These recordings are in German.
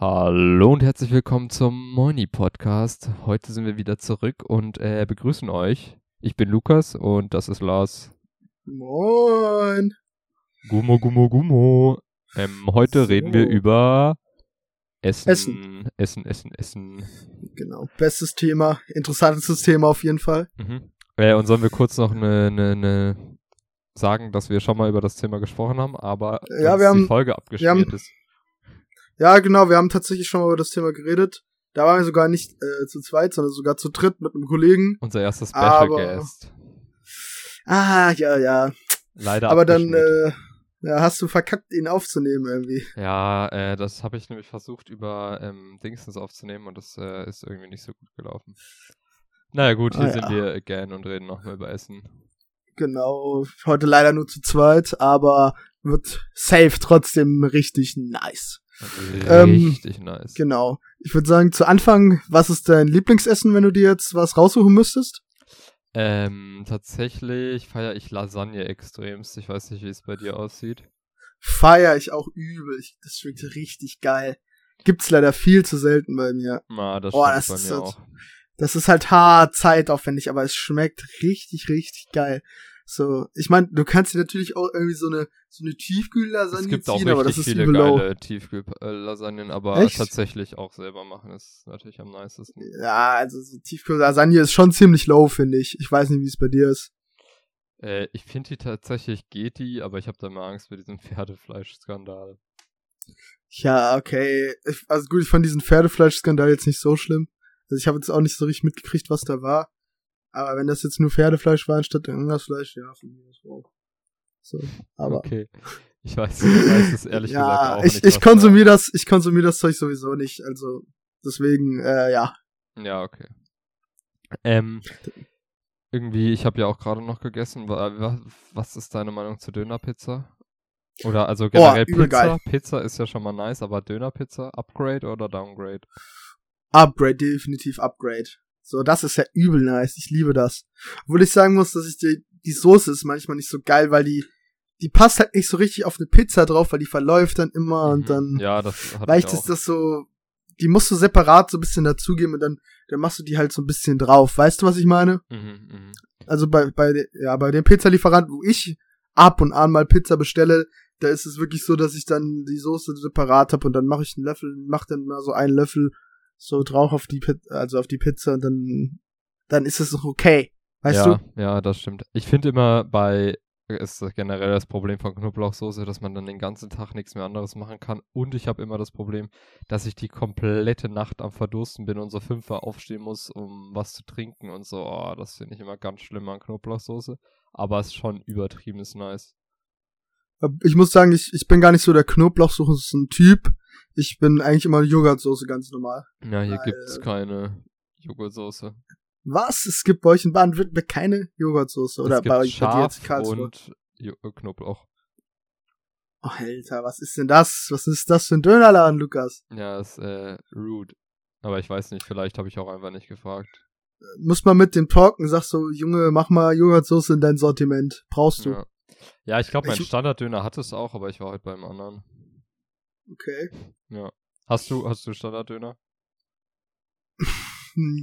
Hallo und herzlich willkommen zum Moini Podcast. Heute sind wir wieder zurück und äh, begrüßen euch. Ich bin Lukas und das ist Lars. Moin. Gummo, Gummo, Gummo. Ähm, heute So. reden wir über Essen. Essen. Essen, Essen, Essen. Genau, bestes Thema, interessantestes Thema auf jeden Fall. Mhm. Äh, und sollen wir kurz noch eine, eine, eine sagen, dass wir schon mal über das Thema gesprochen haben, aber Ja, wir die haben- Folge abgeschmiert haben- ist. Ja, genau, wir haben tatsächlich schon mal über das Thema geredet. Da waren wir sogar nicht äh, zu zweit, sondern sogar zu dritt mit einem Kollegen. Unser erster Special Aber- Guest. Ah, ja, ja. Leider Aber dann äh, ja, hast du verkackt, ihn aufzunehmen irgendwie. Ja, äh, das habe ich nämlich versucht über ähm, Dingsens aufzunehmen und das äh, ist irgendwie nicht so gut gelaufen. Naja gut, hier Ah, sind ja. wir again und reden nochmal über Essen. Genau, heute leider nur zu zweit, aber wird safe trotzdem richtig nice. Ähm, Richtig nice. Genau. Ich würde sagen, zu Anfang, was ist dein Lieblingsessen, wenn du dir jetzt was raussuchen müsstest? Ähm, tatsächlich feiere ich Lasagne extremst. Ich weiß nicht, wie es bei dir aussieht. Feier ich auch übel. Ich, das schmeckt richtig geil. Gibt's leider viel zu selten bei mir. Na, das Oh, das bei ist mir so- auch. Das ist halt hart zeitaufwendig, aber es schmeckt richtig, richtig geil. So, ich meine, du kannst dir natürlich auch irgendwie so eine so eine Tiefkühllasagne Es gibt auch ziehen, aber das richtig ist viele geile Tiefkühl-Lasagnen, aber Echt? tatsächlich auch selber machen ist natürlich am nicesten. Ja, also so Tiefkühllasagne ist schon ziemlich low, finde ich. Ich weiß nicht, wie es bei dir ist. Äh, ich finde die tatsächlich geht die, aber ich habe da immer Angst vor diesem Pferdefleischskandal. Ja, okay. Ich, also gut, ich fand diesen Pferdefleischskandal jetzt nicht so schlimm. Also ich habe jetzt auch nicht so richtig mitgekriegt, was da war. Aber wenn das jetzt nur Pferdefleisch war anstatt Angersfleisch, ja, von mir aus wow. So, aber Okay. Ich weiß, ich weiß es ehrlich gesagt ja, auch ich, nicht. ich da- konsumiere das, ich konsumiere das Zeug sowieso nicht. Also deswegen, äh, ja. Ja, okay. Ähm, irgendwie, ich habe ja auch gerade noch gegessen. Wa- wa- Was ist deine Meinung zu Dönerpizza? Oder also generell übel Pizza? geil. Pizza ist ja schon mal nice, aber Dönerpizza, Upgrade oder Downgrade? Upgrade, definitiv Upgrade. So, das ist ja übel nice. Ich liebe das. Obwohl ich sagen muss, dass ich die, die Soße ist manchmal nicht so geil, weil die, die passt halt nicht so richtig auf eine Pizza drauf, weil die verläuft dann immer Mhm. und dann Ja, das weicht ich ist das so, die musst du separat so ein bisschen dazugeben und dann, dann machst du die halt so ein bisschen drauf. Weißt du, was ich meine? Mhm, mhm. Also bei, bei, ja, bei dem Pizzalieferant, wo ich ab und an mal Pizza bestelle, da ist es wirklich so, dass ich dann die Soße separat habe und dann mache ich einen Löffel, mach dann mal so einen Löffel so drauf auf die Pizza, also auf die Pizza und dann, dann ist es noch okay. Weißt ja, du? ja, das stimmt. Ich finde immer bei ist das generell das Problem von Knoblauchsoße, dass man dann den ganzen Tag nichts mehr anderes machen kann. Und ich habe immer das Problem, dass ich die komplette Nacht am Verdursten bin und so fünf Uhr aufstehen muss, um was zu trinken und so. Oh, das finde ich immer ganz schlimm an Knoblauchsoße. Aber es ist schon übertrieben ist nice. Ich muss sagen, ich, ich bin gar nicht so der Knoblauchsoßen-Typ. Ich bin eigentlich immer Joghurtsoße ganz normal. Ja, hier Weil- gibt's keine Joghurtsoße. Was? Es gibt bei euch in Baden-Württemberg keine Joghurtsoße? Oder es gibt bei euch bei dir jetzt Karlsruhe? und jo äh, Knoblauch. Oh, Alter, was ist denn das? Was ist das für ein Dönerladen, Lukas? Ja, ist äh, rude. Aber ich weiß nicht, vielleicht habe ich auch einfach nicht gefragt. Muss man mit dem talken, sag so, Junge, mach mal Joghurtsoße in dein Sortiment. Brauchst du. Ja, ja ich glaube, mein Standarddöner hat es auch, aber ich war heute beim anderen. Okay. Hast du, hast du Standarddöner?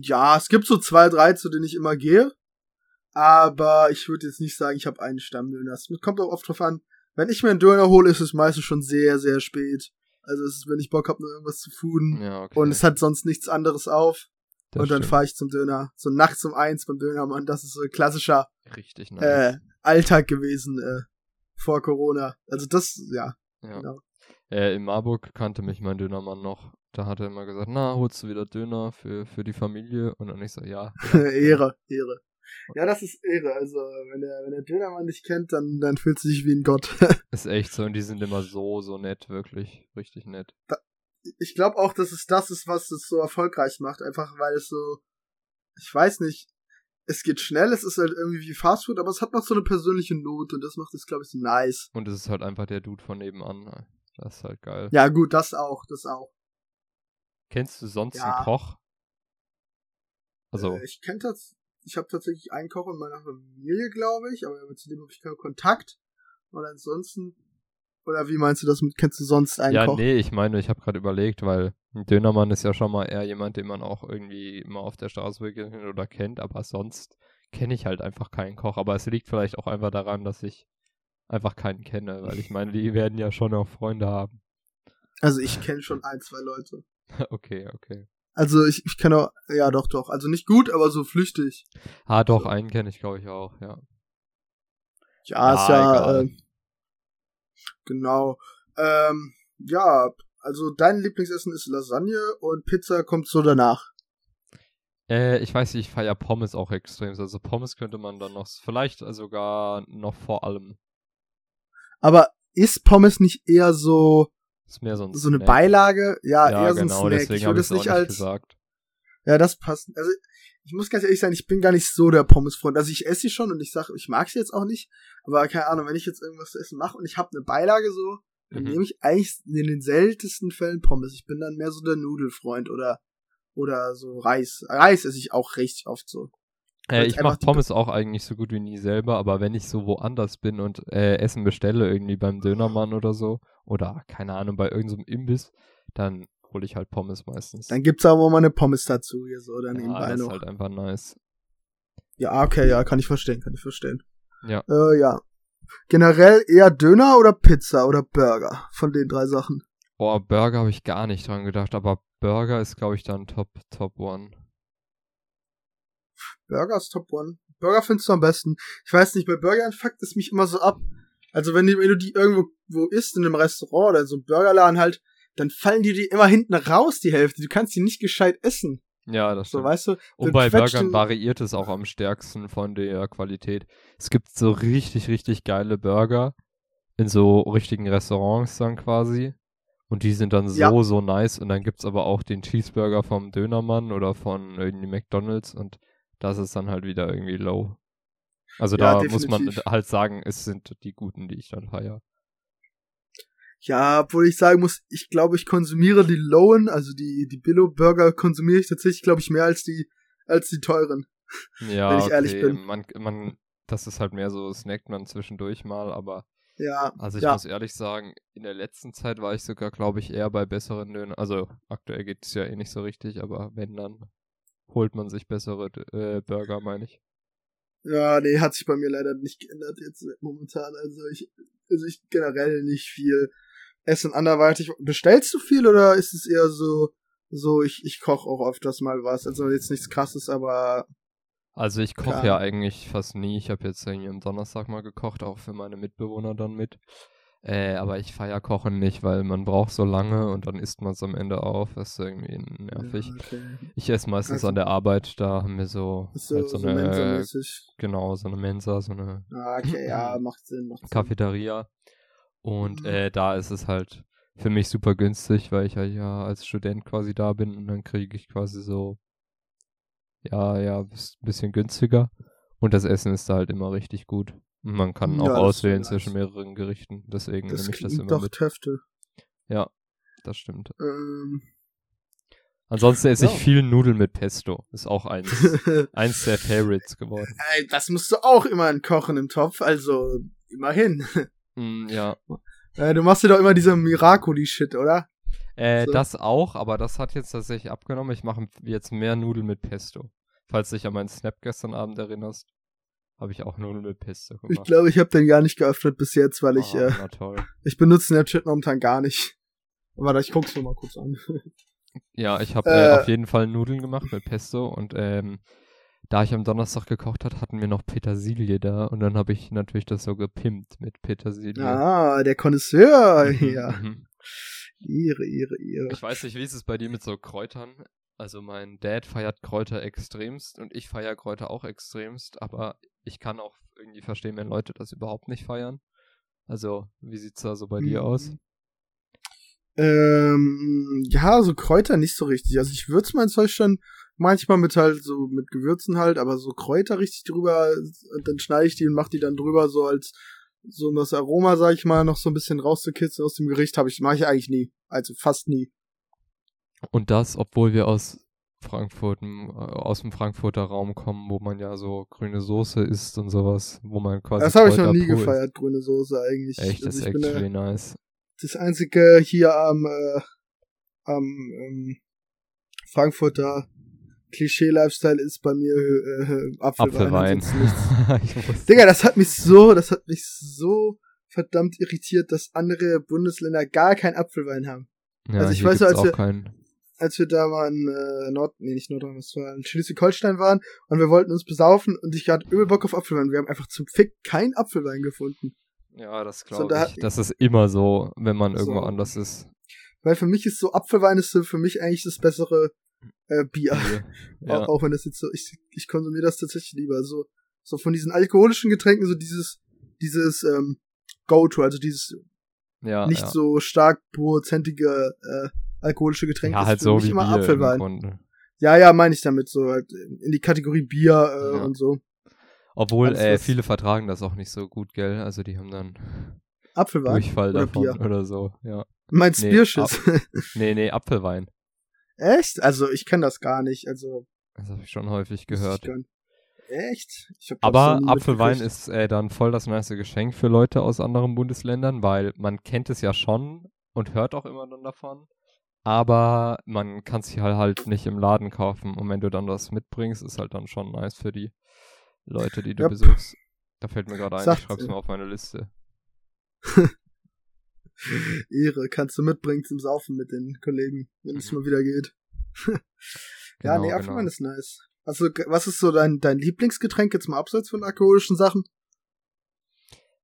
Ja, es gibt so zwei, drei, zu denen ich immer gehe. Aber ich würde jetzt nicht sagen, ich habe einen Stammdöner. Es kommt auch oft drauf an. Wenn ich mir einen Döner hole, ist es meistens schon sehr, sehr spät. Also es ist, wenn ich Bock habe, nur irgendwas zu fooden. Ja, okay. Und es hat sonst nichts anderes auf. Das und dann fahre ich zum Döner. So nachts um eins beim Dönermann. Das ist so ein klassischer Richtig nice. äh, Alltag gewesen äh, vor Corona. Also das, ja. ja. genau. äh, in Marburg kannte mich mein Dönermann noch. Da hat er immer gesagt, na, holst du wieder Döner für, für die Familie? Und dann ich so, ja. Ehre, Ehre. Ja, das ist Ehre. Also, wenn der, wenn der Dönermann dich kennt, dann, dann fühlt sich wie ein Gott. Ist echt so. Und die sind immer so, so nett, wirklich. Richtig nett. Ich glaube auch, dass es das ist, was es so erfolgreich macht. Einfach weil es so, ich weiß nicht, es geht schnell, es ist halt irgendwie wie Fastfood, aber es hat noch so eine persönliche Note und das macht es, glaube ich, so nice. Und es ist halt einfach der Dude von nebenan. Das ist halt geil. Ja, gut, das auch, das auch. Kennst du sonst Ja. einen Koch? Also, Äh, ich kenne das, ich habe tatsächlich einen Koch in meiner Familie, glaube ich, aber zu dem habe ich keinen Kontakt. Und ansonsten Oder wie meinst du das mit, kennst du sonst einen ja, Koch? nee, ich meine, ich habe gerade überlegt, weil ein Dönermann ist ja schon mal eher jemand, den man auch irgendwie immer auf der Straße begegnet oder kennt, aber sonst kenne ich halt einfach keinen Koch. Aber es liegt vielleicht auch einfach daran, dass ich einfach keinen kenne, weil ich meine, die werden ja schon auch Freunde haben. Also ich kenne schon ein, zwei Leute. okay, okay. Also ich, ich kenne auch, ja doch, doch. Also nicht gut, aber so flüchtig. Ah, doch, einen kenne ich, glaube ich, auch, ja. Ja, ist Ah, ja, egal. äh, genau. Ähm, ja, also dein Lieblingsessen ist Lasagne und Pizza kommt so danach. Äh, ich weiß nicht, ich feiere Pommes auch extrem. Also Pommes könnte man dann noch, vielleicht sogar noch vor allem. Aber ist Pommes nicht eher so, Ist mehr so ein so eine Snack. Beilage? Ja, Ja, eher so ein genau, Snack. deswegen ich habe würde es nicht als, gesagt. ja, das passt. Also, ich muss ganz ehrlich sein, ich bin gar nicht so der Pommesfreund. Also ich esse sie schon und ich sage, ich mag sie jetzt auch nicht. Aber keine Ahnung, wenn ich jetzt irgendwas zu essen mache und ich habe eine Beilage so, dann Mhm. nehme ich eigentlich in den seltensten Fällen Pommes. Ich bin dann mehr so der Nudelfreund oder oder so Reis. Reis esse ich auch richtig oft so. Äh, ich mache Pommes auch eigentlich so gut wie nie selber, aber wenn ich so woanders bin und äh, Essen bestelle, irgendwie beim Dönermann oder so, oder keine Ahnung, bei irgendeinem Imbiss, dann hole ich halt Pommes meistens. Dann gibt's aber mal eine Pommes dazu hier so oder ja, nebenbei das ist noch. halt einfach nice. Ja, okay, ja, kann ich verstehen, kann ich verstehen. Ja. Äh, ja. Generell eher Döner oder Pizza oder Burger von den drei Sachen. Boah, Burger habe ich gar nicht dran gedacht, aber Burger ist, glaube ich, dann Top, Top One. Burger ist Top One. Burger findest du am besten. Ich weiß nicht, bei Burgern fuckt es mich immer so ab. Also wenn, wenn du die irgendwo wo isst, in einem Restaurant oder in so einem Burgerladen halt, dann fallen die dir immer hinten raus, die Hälfte. Du kannst die nicht gescheit essen. Ja, das So, stimmt. weißt du? Und bei Burgern variiert es auch am stärksten von der Qualität. Es gibt so richtig, richtig geile Burger in so richtigen Restaurants dann quasi. Und die sind dann so, Ja. so nice. Und dann gibt's aber auch den Cheeseburger vom Dönermann oder von irgendwie McDonalds. Und das ist dann halt wieder irgendwie low. Also Ja, da muss man definitiv. halt sagen, es sind die guten, die ich dann feier. Ja, obwohl ich sagen muss, ich glaube, ich konsumiere die lowen, also die, die Billo-Burger konsumiere ich tatsächlich, glaube ich, mehr als die, als die teuren. Ja, Wenn ich okay. ehrlich bin. Man, man, das ist halt mehr so, snackt man zwischendurch mal, aber Ja, Also ich ja. muss ehrlich sagen, in der letzten Zeit war ich sogar, glaube ich, eher bei besseren Dönern. Also aktuell geht es ja eh nicht so richtig, aber wenn dann holt man sich bessere äh, Burger, meine ich. Ja, nee, hat sich bei mir leider nicht geändert jetzt momentan. Also ich, also ich generell nicht viel Essen anderweitig. Bestellst du viel oder ist es eher so, so ich, ich koche auch öfters mal was? Also jetzt nichts krasses, aber Also ich koche ja eigentlich fast nie. Ich habe jetzt irgendwie am Donnerstag mal gekocht, auch für meine Mitbewohner dann mit. Äh, aber ich feier Kochen nicht, weil man braucht so lange und dann isst man es am Ende auf. Das ist irgendwie nervig. Ja, okay. Ich esse meistens Also- an der Arbeit, da haben wir so, so, halt so, so eine, genau, so eine Mensa, so eine Ah, okay, ja, macht Sinn, macht Sinn. Cafeteria. Und äh, da ist es halt für mich super günstig, weil ich halt ja als Student quasi da bin und dann kriege ich quasi so, ja, ja, bis- bisschen günstiger. Und das Essen ist da halt immer richtig gut. Und man kann Ja, auch auswählen zwischen mehreren Gerichten. Deswegen Das nehme ich das immer doch mit. Töfte. Ja, das stimmt. Ähm, Ansonsten esse Ja. ich viel Nudeln mit Pesto. Ist auch eins, eins der Favorites geworden. Das musst du auch immer kochen im Topf, also immerhin. Mm, ja. Äh, du machst dir doch immer diese Miracoli-Shit, oder? Äh, So. Das auch, aber das hat jetzt tatsächlich abgenommen. Ich mache jetzt mehr Nudeln mit Pesto. Falls du dich an meinen Snap gestern Abend erinnerst, habe ich auch Nudeln mit Pesto Ich gemacht. glaube, ich habe den gar nicht geöffnet bis jetzt, weil ich, Ah, äh, na toll. ich benutze Snapchat momentan gar nicht. Warte, ich guck's mir mal kurz an. Ja, ich habe äh, Äh. auf jeden Fall Nudeln gemacht mit Pesto und ähm, da ich am Donnerstag gekocht hat, hatten wir noch Petersilie da und dann habe ich natürlich das so gepimpt mit Petersilie. Ah, der Connoisseur Mhm, hier. mhm. Ihre, ihre, ihre. Ich weiß nicht, wie ist es bei dir mit so Kräutern? Also mein Dad feiert Kräuter extremst und ich feiere Kräuter auch extremst, aber ich kann auch irgendwie verstehen, wenn Leute das überhaupt nicht feiern. Also, wie sieht's da so bei dir aus? Ähm, ja, so Kräuter nicht so richtig. Also ich würze mein Zeug schon manchmal mit halt so mit Gewürzen halt, aber so Kräuter richtig drüber, dann schneide ich die und mache die dann drüber so als so um das Aroma, sag ich mal, noch so ein bisschen rauszukitzeln aus dem Gericht, habe ich mache ich eigentlich nie, also fast nie. Und das, obwohl wir aus Frankfurt, aus dem Frankfurter Raum kommen, wo man ja so grüne Soße isst und sowas, wo man quasi. Das habe ich noch nie isst. gefeiert, grüne Soße eigentlich. Echt, das Also ist ich bin da- actually nice. das einzige hier am, äh, am ähm, Frankfurter Klischee-Lifestyle ist bei mir äh, äh, Apfelwein. Apfelwein. ich wusste- Digga, das hat mich so, das hat mich so verdammt irritiert, dass andere Bundesländer gar keinen Apfelwein haben. ja, also ich hier weiß als wir- keinen. Als wir da mal in äh, Nord, nee, nicht Nordrhein-Westfalen, in Schleswig-Holstein waren und wir wollten uns besaufen und ich hatte übel Bock auf Apfelwein. Wir haben einfach zum Fick keinen Apfelwein gefunden. Ja, das So, glaube da- ich. Das ist immer so, wenn man So. irgendwo anders ist. Weil für mich ist so Apfelwein ist so für mich eigentlich das bessere äh, Bier. Ja. Auch, auch wenn das jetzt so, ich, ich konsumiere das tatsächlich lieber. So, so von diesen alkoholischen Getränken, so dieses, dieses ähm, Go-To, also dieses ja, nicht ja. so stark prozentige äh, alkoholische Getränk ja, ist halt für so mich wie immer Bier im Apfelwein. Ja, ja, meine ich damit so halt in die Kategorie Bier äh, Ja. und so. Obwohl, Alles, äh, viele vertragen das auch nicht so gut, gell? Also die haben dann Apfelwein Durchfall oder davon Bier. oder so, ja. Meinst Nee, Bierschiss? Nee, nee, Apfelwein. Echt? Also ich kenne das gar nicht. Also Das habe ich schon häufig gehört. Echt? Aber Apfelwein ist äh, dann voll das nice Geschenk für Leute aus anderen Bundesländern, weil man kennt es ja schon und hört auch immer dann davon. Aber man kann es halt, halt nicht im Laden kaufen. Und wenn du dann was mitbringst, ist halt dann schon nice für die Leute, die du Yep. besuchst. Da fällt mir gerade ein, Sagt- ich schreib's mal auf meine Liste. Ehre, kannst du mitbringen zum Saufen mit den Kollegen, wenn es mal wieder geht. ja, Genau, nee, genau. Apfelwein ist nice. Also, was ist so dein, dein Lieblingsgetränk jetzt mal abseits von alkoholischen Sachen?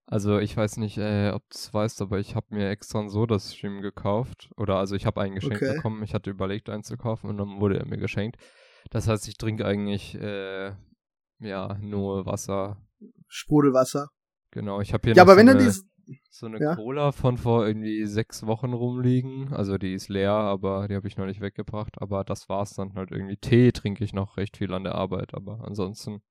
Also ich weiß nicht, äh, ob du es weißt, aber ich habe mir extra ein Soda-Stream gekauft. Oder also ich habe einen geschenkt Okay. bekommen. Ich hatte überlegt, einen zu kaufen und dann wurde er mir geschenkt. Das heißt, ich trinke eigentlich äh, ja nur Wasser. Sprudelwasser. Genau, ich habe hier Ja, aber wenn so dann eine, dieses, so eine ja. Cola von vor irgendwie sechs Wochen rumliegen. Also die ist leer, aber die habe ich noch nicht weggebracht. Aber das war's dann halt irgendwie. Tee trinke ich noch recht viel an der Arbeit, aber ansonsten.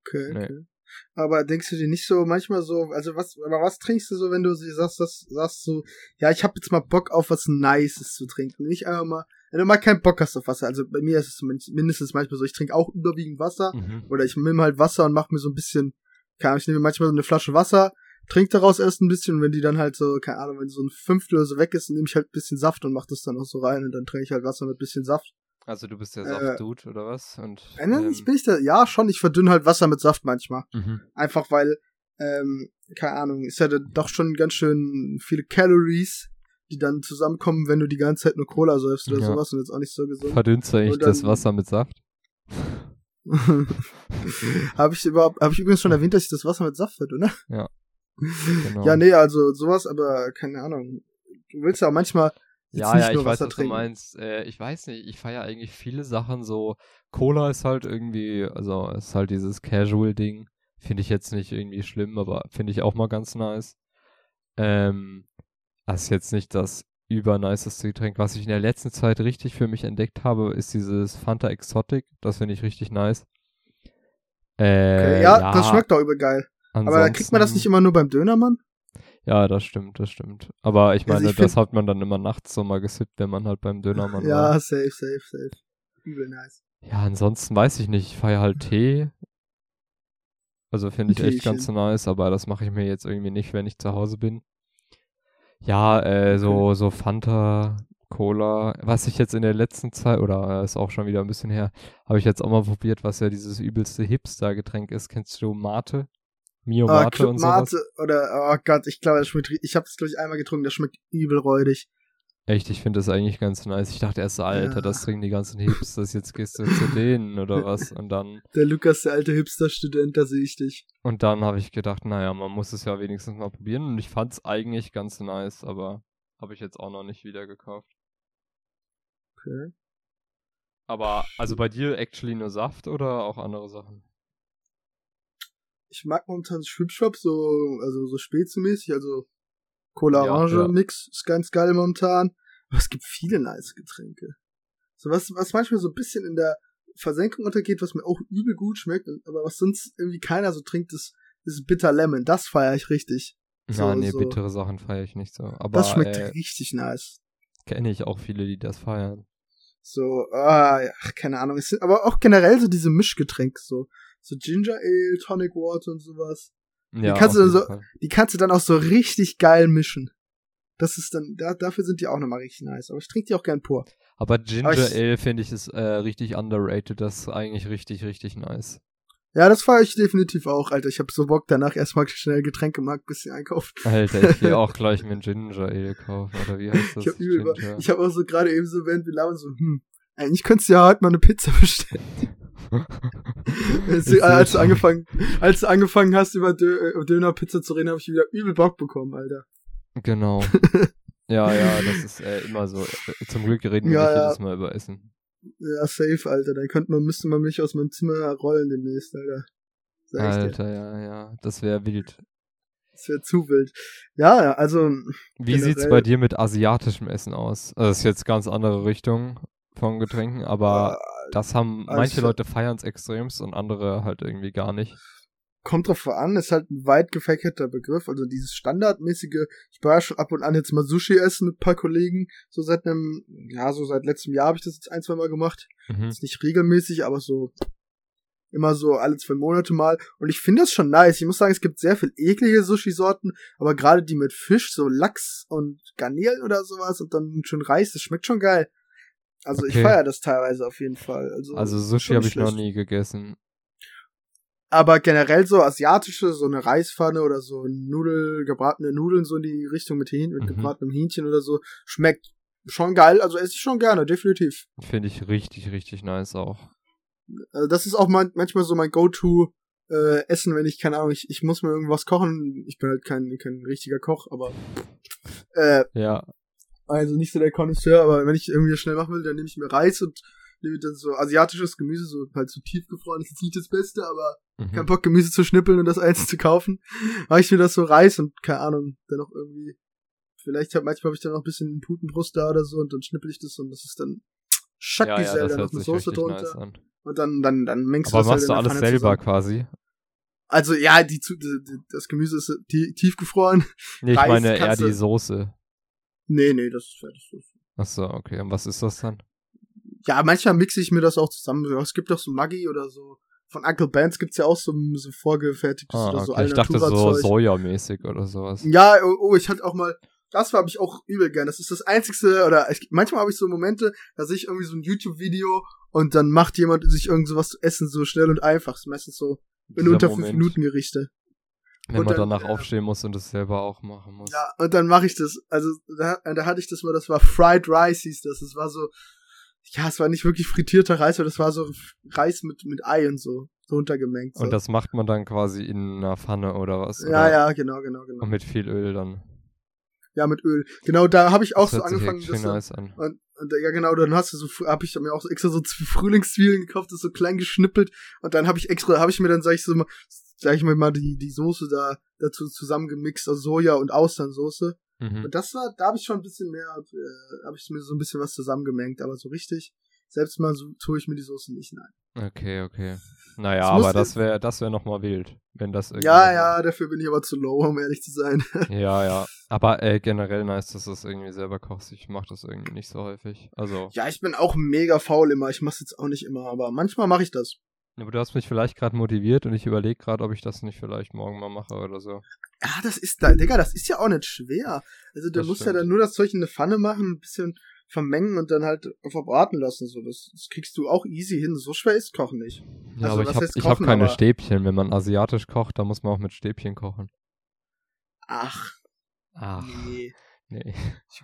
okay, nee. okay. Aber denkst du dir nicht so manchmal so, also was, aber was trinkst du so, wenn du sie sagst, das, sagst so, ja, ich habe jetzt mal Bock auf was Nices zu trinken. Nicht einfach mal, wenn du mal keinen Bock hast auf Wasser. Also bei mir ist es zumindest- mindestens manchmal so, ich trinke auch überwiegend Wasser. Mhm. Oder ich nehme halt Wasser und mache mir so ein bisschen, keine Ahnung, ich nehme manchmal so eine Flasche Wasser, trinke daraus erst ein bisschen wenn die dann halt so, keine Ahnung, wenn so ein Fünftel oder so weg ist, dann nehme ich halt ein bisschen Saft und mache das dann auch so rein und dann trinke ich halt Wasser mit bisschen Saft. Also du bist der Äh, Saftdude oder was? Und Äh, nein, ähm, ich bin ich da, ja schon, ich verdünne halt Wasser mit Saft manchmal. mhm. Einfach weil, ähm, keine Ahnung, ist ja dann doch schon ganz schön viele Calories, die dann zusammenkommen, wenn du die ganze Zeit nur Cola säufst oder Ja. sowas und jetzt auch nicht so gesund. Verdünnst du eigentlich das Wasser mit Saft? habe ich überhaupt, habe ich übrigens schon erwähnt, dass ich das Wasser mit Saft verdünne? Genau. Ja, nee, also sowas, aber keine Ahnung. Du willst ja auch manchmal Ja, nicht ja, nur ich weiß, was du meinst. Äh, ich weiß nicht, ich feiere eigentlich viele Sachen so. Cola ist halt irgendwie, also ist halt dieses Casual-Ding. Finde ich jetzt nicht irgendwie schlimm, aber finde ich auch mal ganz nice. Ähm, das ist jetzt nicht das überniceste Getränk. Was ich in der letzten Zeit richtig für mich entdeckt habe, ist dieses Fanta Exotic. Das finde ich richtig nice. Äh, Okay, ja, das schmeckt doch übel geil. Aber kriegt man das nicht ansonsten- immer nur beim Dönermann? Ja, das stimmt, das stimmt. Aber ich Also meine, ich das hat man dann immer nachts so mal gesippt, wenn man halt beim Dönermann Ja, war. safe, safe, safe. Übel nice. Ja, ansonsten weiß ich nicht. Ich feiere halt Tee. Also finde ich echt ganz nice, aber das mache ich mir jetzt irgendwie nicht, wenn ich zu Hause bin. Ja, äh, so, so Fanta, Cola. Was ich jetzt in der letzten Zeit, oder äh, ist auch schon wieder ein bisschen her, habe ich jetzt auch mal probiert, was ja dieses übelste Hipster-Getränk ist. Kennst du Mate? Mio Ah, Mate Club und sowas? Mate oder, oh Gott, ich glaube, das schmeckt, ich habe das, glaube ich, einmal getrunken, das schmeckt übel räudig. Echt, ich finde das eigentlich ganz nice. Ich dachte erst, Alter, Ja. das trinken die ganzen Hipsters, jetzt gehst du zu denen oder was. Und dann, Der Lukas, der alte Hipster-Student, da sehe ich dich. und dann habe ich gedacht, naja, man muss es ja wenigstens mal probieren. Und ich fand es eigentlich ganz nice, aber habe ich jetzt auch noch nicht wieder gekauft. Okay. Aber, also bei dir actually nur Saft oder auch andere Sachen? Ich mag momentan Schwipschwap, so, also so Spezimäßig, also Cola Ja, Orange ja. Mix ist ganz geil momentan. Aber es gibt viele nice Getränke. So was, was manchmal so ein bisschen in der Versenkung untergeht, was mir auch übel gut schmeckt, aber was sonst irgendwie keiner so trinkt, ist, ist Bitter Lemon. Das feiere ich richtig. So, ja, nee, so. bittere Sachen feiere ich nicht so. Aber Das schmeckt äh, richtig nice. kenne ich auch viele, die das feiern. So, ah, ach, keine Ahnung. Es sind aber auch generell so diese Mischgetränke, so, so Ginger Ale, Tonic Water und sowas. Ja, die, kannst du dann so, Fall. die kannst du dann auch so richtig geil mischen. Das ist dann, da, dafür sind die auch nochmal richtig nice. Aber ich trinke die auch gern pur. Aber Ginger Aber ich- Ale finde ich ist äh, richtig underrated. Das ist eigentlich richtig, richtig nice. Ja, das fahre ich definitiv auch, Alter. Ich habe so Bock danach erstmal schnell Getränkemarkt bisschen einkaufen. Alter, ich gehe auch gleich mir ein Ginger Ale kaufen. Oder wie heißt das? Ich habe habe auch so gerade eben so, während wir labern, so, hm, eigentlich könntest du ja heute mal eine Pizza bestellen. als, du- als, du angefangen, als du angefangen hast, über Dö äh, Dönerpizza zu reden, habe ich wieder übel Bock bekommen, Alter. Genau. Ja, ja, das ist äh, immer so. Äh, Zum Glück reden wir Ja, nicht ja. jedes Mal über Essen. Ja, safe, Alter. Dann könnte man, müsste man mich aus meinem Zimmer rollen demnächst, Alter. Sag. Alter, ja, ja. Das wäre wild. Das wäre zu wild. Ja, also, Wie sieht's Generell- bei dir mit asiatischem Essen aus? Also das ist jetzt ganz andere Richtung von Getränken, aber das haben manche also- Leute feiern's extremst und andere halt irgendwie gar nicht. kommt drauf an, ist halt ein weit gefächerter Begriff. Also dieses standardmäßige, ich war ja schon ab und an jetzt mal Sushi essen mit ein paar Kollegen, so seit einem, ja, so seit letztem Jahr habe ich das jetzt ein, zwei Mal gemacht. Mhm. Ist nicht regelmäßig, aber so immer so alle zwei Monate mal. Und ich finde das schon nice. Ich muss sagen, es gibt sehr viel eklige Sushi-Sorten, aber gerade die mit Fisch, so Lachs und Garnelen oder sowas und dann schön Reis, das schmeckt schon geil. Also ich Okay. feiere das teilweise auf jeden Fall. Also, Also Sushi habe ich noch nie gegessen. Aber generell so asiatische, so eine Reispfanne oder so Nudel, gebratene Nudeln so in die Richtung mit, Hähn, mit Mhm. gebratenem Hähnchen oder so, schmeckt schon geil. Also esse ich schon gerne, definitiv. Finde ich richtig, richtig nice auch. Also das ist auch man, manchmal so mein Go-To äh, Essen, wenn ich, keine Ahnung, ich, ich muss mir irgendwas kochen. Ich bin halt kein, kein richtiger Koch, aber äh, Ja, also nicht so der Connoisseur, aber wenn ich irgendwie schnell machen will, dann nehme ich mir Reis und nehme dann so asiatisches Gemüse, so halt so tiefgefroren, ist jetzt nicht das Beste, aber mhm. kein Bock, Gemüse zu schnippeln und das einzeln zu kaufen. Mache ich mir das so Reis und keine Ahnung, dann noch irgendwie. Vielleicht hab, manchmal habe ich dann noch ein bisschen Putenbrust da oder so und dann schnippel ich das und das ist dann schack ja, ja, das noch eine Soße drunter nice und dann dann dann mengst Aber du das machst du halt in der alles Pfanne selber zusammen. quasi? Also ja, die, die, das Gemüse ist tie- tiefgefroren. Nee, ich Reis meine eher die du- Soße. Nee, nee, das ist fertig. Achso, okay. Und was ist das dann? Ja, manchmal mixe ich mir das auch zusammen. Es gibt doch so Maggi oder so. Von Uncle Ben's gibt's ja auch so, so vorgefertigtes Ah, oder so okay. Ich dachte so. Sojamäßig oder sowas. Ja, oh, oh, ich hatte auch mal, das habe ich auch übel gern. Das ist das einzigste, oder ich, manchmal habe ich so Momente, da sehe ich irgendwie so ein YouTube-Video und dann macht jemand sich irgend sowas zu essen so schnell und einfach. Das ist meistens so in unter fünf Minuten Gerichte. Wenn Und man dann, danach äh, aufstehen muss und es selber auch machen muss. Ja, und dann mache ich das. Also da, da hatte ich das mal, das war Fried Rice hieß das. Das war so, ja, es war nicht wirklich frittierter Reis, aber das war so Reis mit, mit Ei und so, so untergemengt. So. Und das macht man dann quasi in einer Pfanne oder was? ja, oder? ja, genau, genau, genau. Und mit viel Öl dann. Ja, mit Öl. Genau, da habe ich auch das so angefangen, das nice an. Und, und ja, genau, dann hast du so, habe ich mir auch so extra so Frühlingszwiebeln gekauft, das so klein geschnippelt. Und dann habe ich extra, habe ich mir dann, sag ich so mal, sag ich mir mal, die, die Soße da dazu zusammengemixt, also Soja- und Austernsoße. Mhm. Und das war, da habe ich schon ein bisschen mehr, äh, habe ich mir so ein bisschen was zusammengemengt, aber so richtig, selbst mal so tue ich mir die Soße nicht, nein. Okay, okay. Naja, Es aber das wäre das wär nochmal wild, wenn das irgendwie. Ja, ja, dafür bin ich aber zu low, um ehrlich zu sein. Ja, ja. Aber äh, generell nice, dass du das irgendwie selber kochst. Ich mach das irgendwie nicht so häufig. Also, ja, ich bin auch mega faul immer, ich mach's jetzt auch nicht immer, aber manchmal mache ich das. aber du hast mich vielleicht gerade motiviert und ich überlege gerade, ob ich das nicht vielleicht morgen mal mache oder so. Ja, das ist da, Digga, das ist ja auch nicht schwer. Also du Das musst ja stimmt. dann nur das Zeug in eine Pfanne machen, ein bisschen vermengen und dann halt verbraten lassen. So, das, das kriegst du auch easy hin. So schwer ist Kochen nicht. Ja, Also, aber ich habe hab keine aber- Stäbchen. Wenn man asiatisch kocht, dann muss man auch mit Stäbchen kochen. Ach, Ach, nee. nee.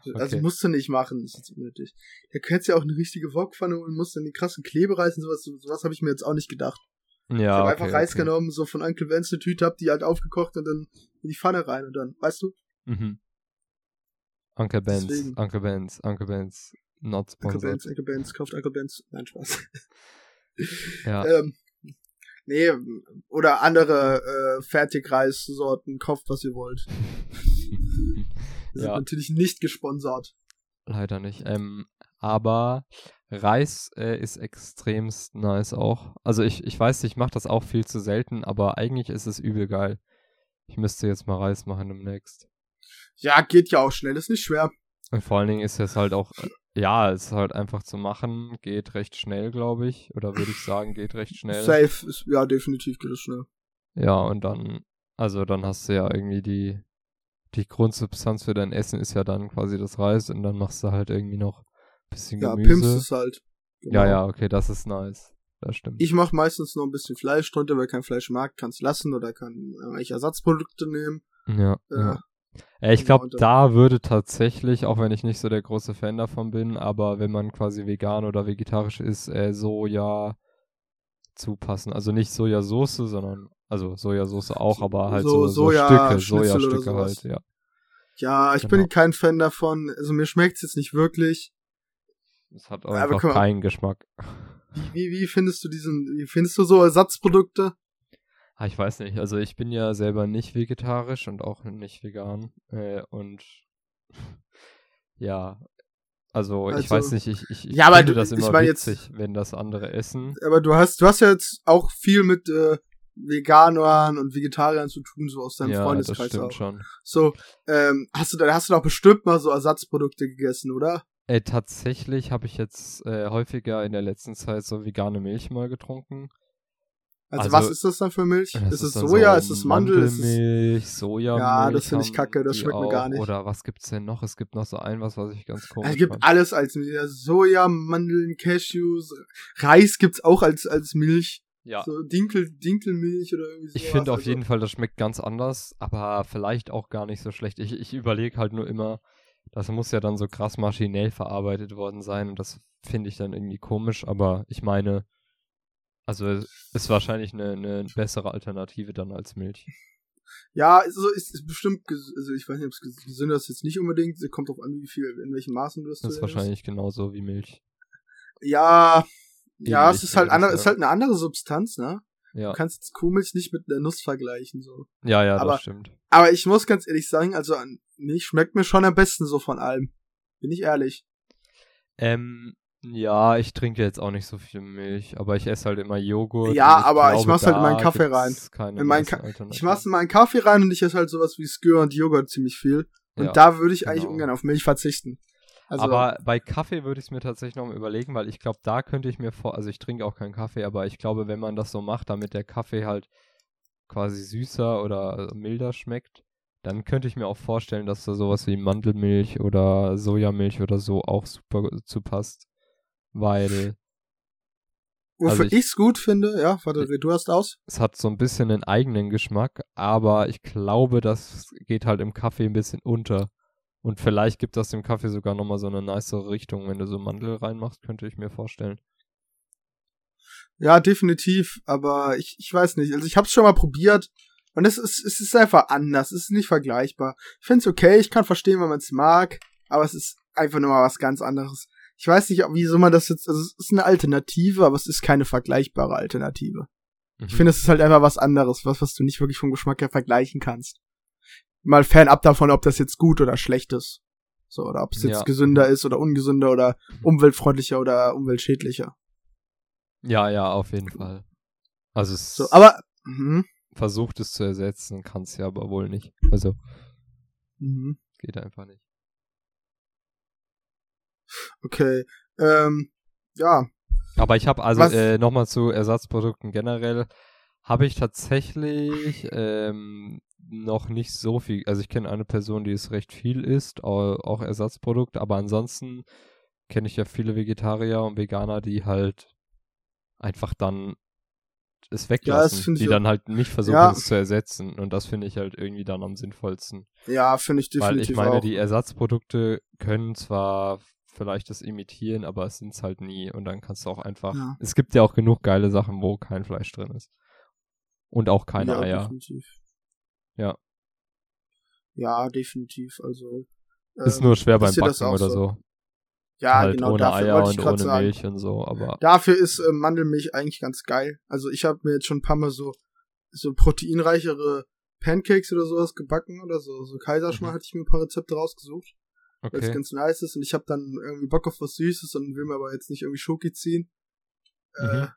Ich- Also Okay. musst du nicht machen, das ist jetzt unnötig. Da könntest du ja auch eine richtige Wokpfanne und musst dann die krassen Klebe reißen, sowas, sowas habe ich mir jetzt auch nicht gedacht. Ja, ich habe okay, einfach Reis okay. genommen, so von Uncle Vance eine Tüte, hab die halt aufgekocht und dann in die Pfanne rein und dann, weißt du? Mhm. Uncle Ben's, Deswegen. Uncle Ben's, Uncle Ben's, not Uncle sponsored. Vance, Uncle Vance, kauft Uncle Vance. Nein, Spaß. Ja, Ähm, nee, oder andere äh, Fertigreissorten, kauft was ihr wollt. Wir sind Ja. natürlich nicht gesponsert. leider nicht. Ähm, aber Reis äh, ist extremst nice auch. Also ich, ich weiß, ich mache das auch viel zu selten, aber eigentlich ist es übel geil. Ich müsste jetzt mal Reis machen demnächst. Ja, geht ja auch schnell, ist nicht schwer. Und vor allen Dingen ist es halt auch, äh, ja, es ist halt einfach zu machen, geht recht schnell, glaube ich. Oder würde ich sagen, geht recht schnell. Safe, ist, ja, definitiv geht es schnell. Ja, und dann, also dann hast du ja irgendwie die, die Grundsubstanz für dein Essen ist ja dann quasi das Reis und dann machst du halt irgendwie noch ein bisschen Ja, Gemüse. pimpst es halt. Ja, Genau. ja, okay, das ist nice. Das stimmt. Ich mache meistens noch ein bisschen Fleisch drunter, wer kein Fleisch mag, kann es lassen oder kann irgendwelche Ersatzprodukte nehmen. ja, Äh, ja. Ja, ich genau, glaube, da würde tatsächlich, auch wenn ich nicht so der große Fan davon bin, aber wenn man quasi vegan oder vegetarisch ist, äh, Soja zupassen. Also nicht Sojasauce, sondern, also Sojasauce auch, aber halt So- so, so, Soja- Stücke, Schnitzel Sojastücke halt, ja. Ja, ich Genau. bin kein Fan davon. Also mir schmeckt's jetzt nicht wirklich. Das hat Aber einfach keinen Geschmack. Wie, wie, wie findest du diesen, wie findest du so Ersatzprodukte? Ah, ich weiß nicht. Also ich bin ja selber nicht vegetarisch und auch nicht vegan. Äh, und ja, also, ich Also- weiß nicht, ich, ich, ich Ja, aber finde du- das ich immer mein jetzt- witzig, wenn das andere essen. Aber du hast, du hast ja jetzt auch viel mit äh, Veganern und Vegetariern zu tun, so aus deinem Ja, das Freundeskreis stimmt auch. schon. So, ähm, hast du da, hast du doch bestimmt mal so Ersatzprodukte gegessen, oder? Äh, tatsächlich habe ich jetzt äh, häufiger in der letzten Zeit so vegane Milch mal getrunken. Also, Also, was ist das dann für Milch? Ist es Soja? so ist es Mandel? Ist es, Mandelmilch, Sojamilch. Ja, das finde ich kacke, das schmeckt mir gar nicht. Oder was gibt's denn noch? Es gibt noch so ein, was, was ich ganz komisch es gibt fand. alles als Milch. Ja, Soja, Mandeln, Cashews, Reis gibt's auch als, als Milch. Ja, So Dinkel, Dinkelmilch oder irgendwie sowas. Ich finde auf also, jeden Fall, das schmeckt ganz anders, aber vielleicht auch gar nicht so schlecht. Ich, ich überlege halt nur immer, das muss ja dann so krass maschinell verarbeitet worden sein und das finde ich dann irgendwie komisch, aber ich meine, also ist wahrscheinlich eine, eine bessere Alternative dann als Milch. Ja, ist, so, ist, ist bestimmt, also ich weiß nicht, ob es ges- gesünder ist jetzt nicht unbedingt. Es kommt drauf an, wie viel, in welchen Maßen du das Das ist wahrscheinlich genauso wie Milch. Ja, ja, es Ähnlich, ist halt andere, ist halt eine andere Substanz, ne? Ja, Du kannst jetzt Kuhmilch nicht mit einer Nuss vergleichen, so. ja, ja, aber- das stimmt. Aber ich muss ganz ehrlich sagen, also an Milch schmeckt mir schon am besten so von allem. Bin ich ehrlich. Ähm, ja, ich trinke jetzt auch nicht so viel Milch, aber ich esse halt immer Joghurt. Ja, und aber ich glaube, mach's halt in meinen Kaffee rein. In meinen Ka- Ich mach's in meinen Kaffee rein und ich esse halt sowas wie Skür und Joghurt ziemlich viel. Und Ja. da würde ich eigentlich genau. ungern auf Milch verzichten. Also, aber bei Kaffee würde ich es mir tatsächlich noch mal überlegen, weil ich glaube, da könnte ich mir vor, also ich trinke auch keinen Kaffee, aber ich glaube, wenn man das so macht, damit der Kaffee halt quasi süßer oder milder schmeckt, dann könnte ich mir auch vorstellen, dass da sowas wie Mandelmilch oder Sojamilch oder so auch super zu passt. Weil wofür also ich- ich's gut finde, ja, warte, du hast aus. es hat so ein bisschen einen eigenen Geschmack, aber ich glaube, das geht halt im Kaffee ein bisschen unter. Und vielleicht gibt das dem Kaffee sogar nochmal so eine nicere Richtung, wenn du so Mandel reinmachst, könnte ich mir vorstellen. Ja, definitiv, aber ich, ich weiß nicht. Also ich hab's schon mal probiert und es ist, es ist einfach anders, es ist nicht vergleichbar. Ich find's okay, ich kann verstehen, wenn man's mag, aber es ist einfach nur mal was ganz anderes. Ich weiß nicht, wieso man das jetzt, also es ist eine Alternative, aber es ist keine vergleichbare Alternative. Mhm. Ich finde, es ist halt einfach was anderes, was, was du nicht wirklich vom Geschmack her vergleichen kannst. Mal fernab davon, ob das jetzt gut oder schlecht ist. So, oder ob es jetzt Ja. gesünder ist oder ungesünder oder umweltfreundlicher oder umweltschädlicher. Ja, ja, auf jeden Fall. Also es So, aber, mhm, versucht es zu ersetzen, kann es ja aber wohl nicht. Also mhm. geht einfach nicht. Okay. Ähm, ja. Aber ich habe also äh, nochmal zu Ersatzprodukten generell habe ich tatsächlich ähm, noch nicht so viel. Also ich kenne eine Person, die es recht viel isst, au- auch Ersatzprodukt, aber ansonsten kenne ich ja viele Vegetarier und Veganer, die halt einfach dann es weglassen, ich die dann halt nicht versuchen, Ja. es zu ersetzen. Und das finde ich halt irgendwie dann am sinnvollsten. Ja, finde ich Weil definitiv ich meine, auch. die Ersatzprodukte können zwar vielleicht das imitieren, aber es sind es halt nie. Und dann kannst du auch einfach. Ja. Es gibt ja auch genug geile Sachen, wo kein Fleisch drin ist. Und auch keine ja, Eier. Definitiv. Ja. Ja, definitiv. Also. Ist ähm, nur schwer beim Backen oder so? so. Ja, halt genau, ohne dafür Eier wollte ich und gerade ohne sagen. Milch und so, aber. Dafür ist äh, Mandelmilch eigentlich ganz geil. Also ich habe mir jetzt schon ein paar Mal so so proteinreichere Pancakes oder sowas gebacken oder so. So Kaiserschmarrn Mhm. hatte ich mir ein paar Rezepte rausgesucht, weil es Okay. ganz nice ist. Und ich habe dann irgendwie Bock auf was Süßes und will mir aber jetzt nicht irgendwie Schoki ziehen. Äh, Mhm.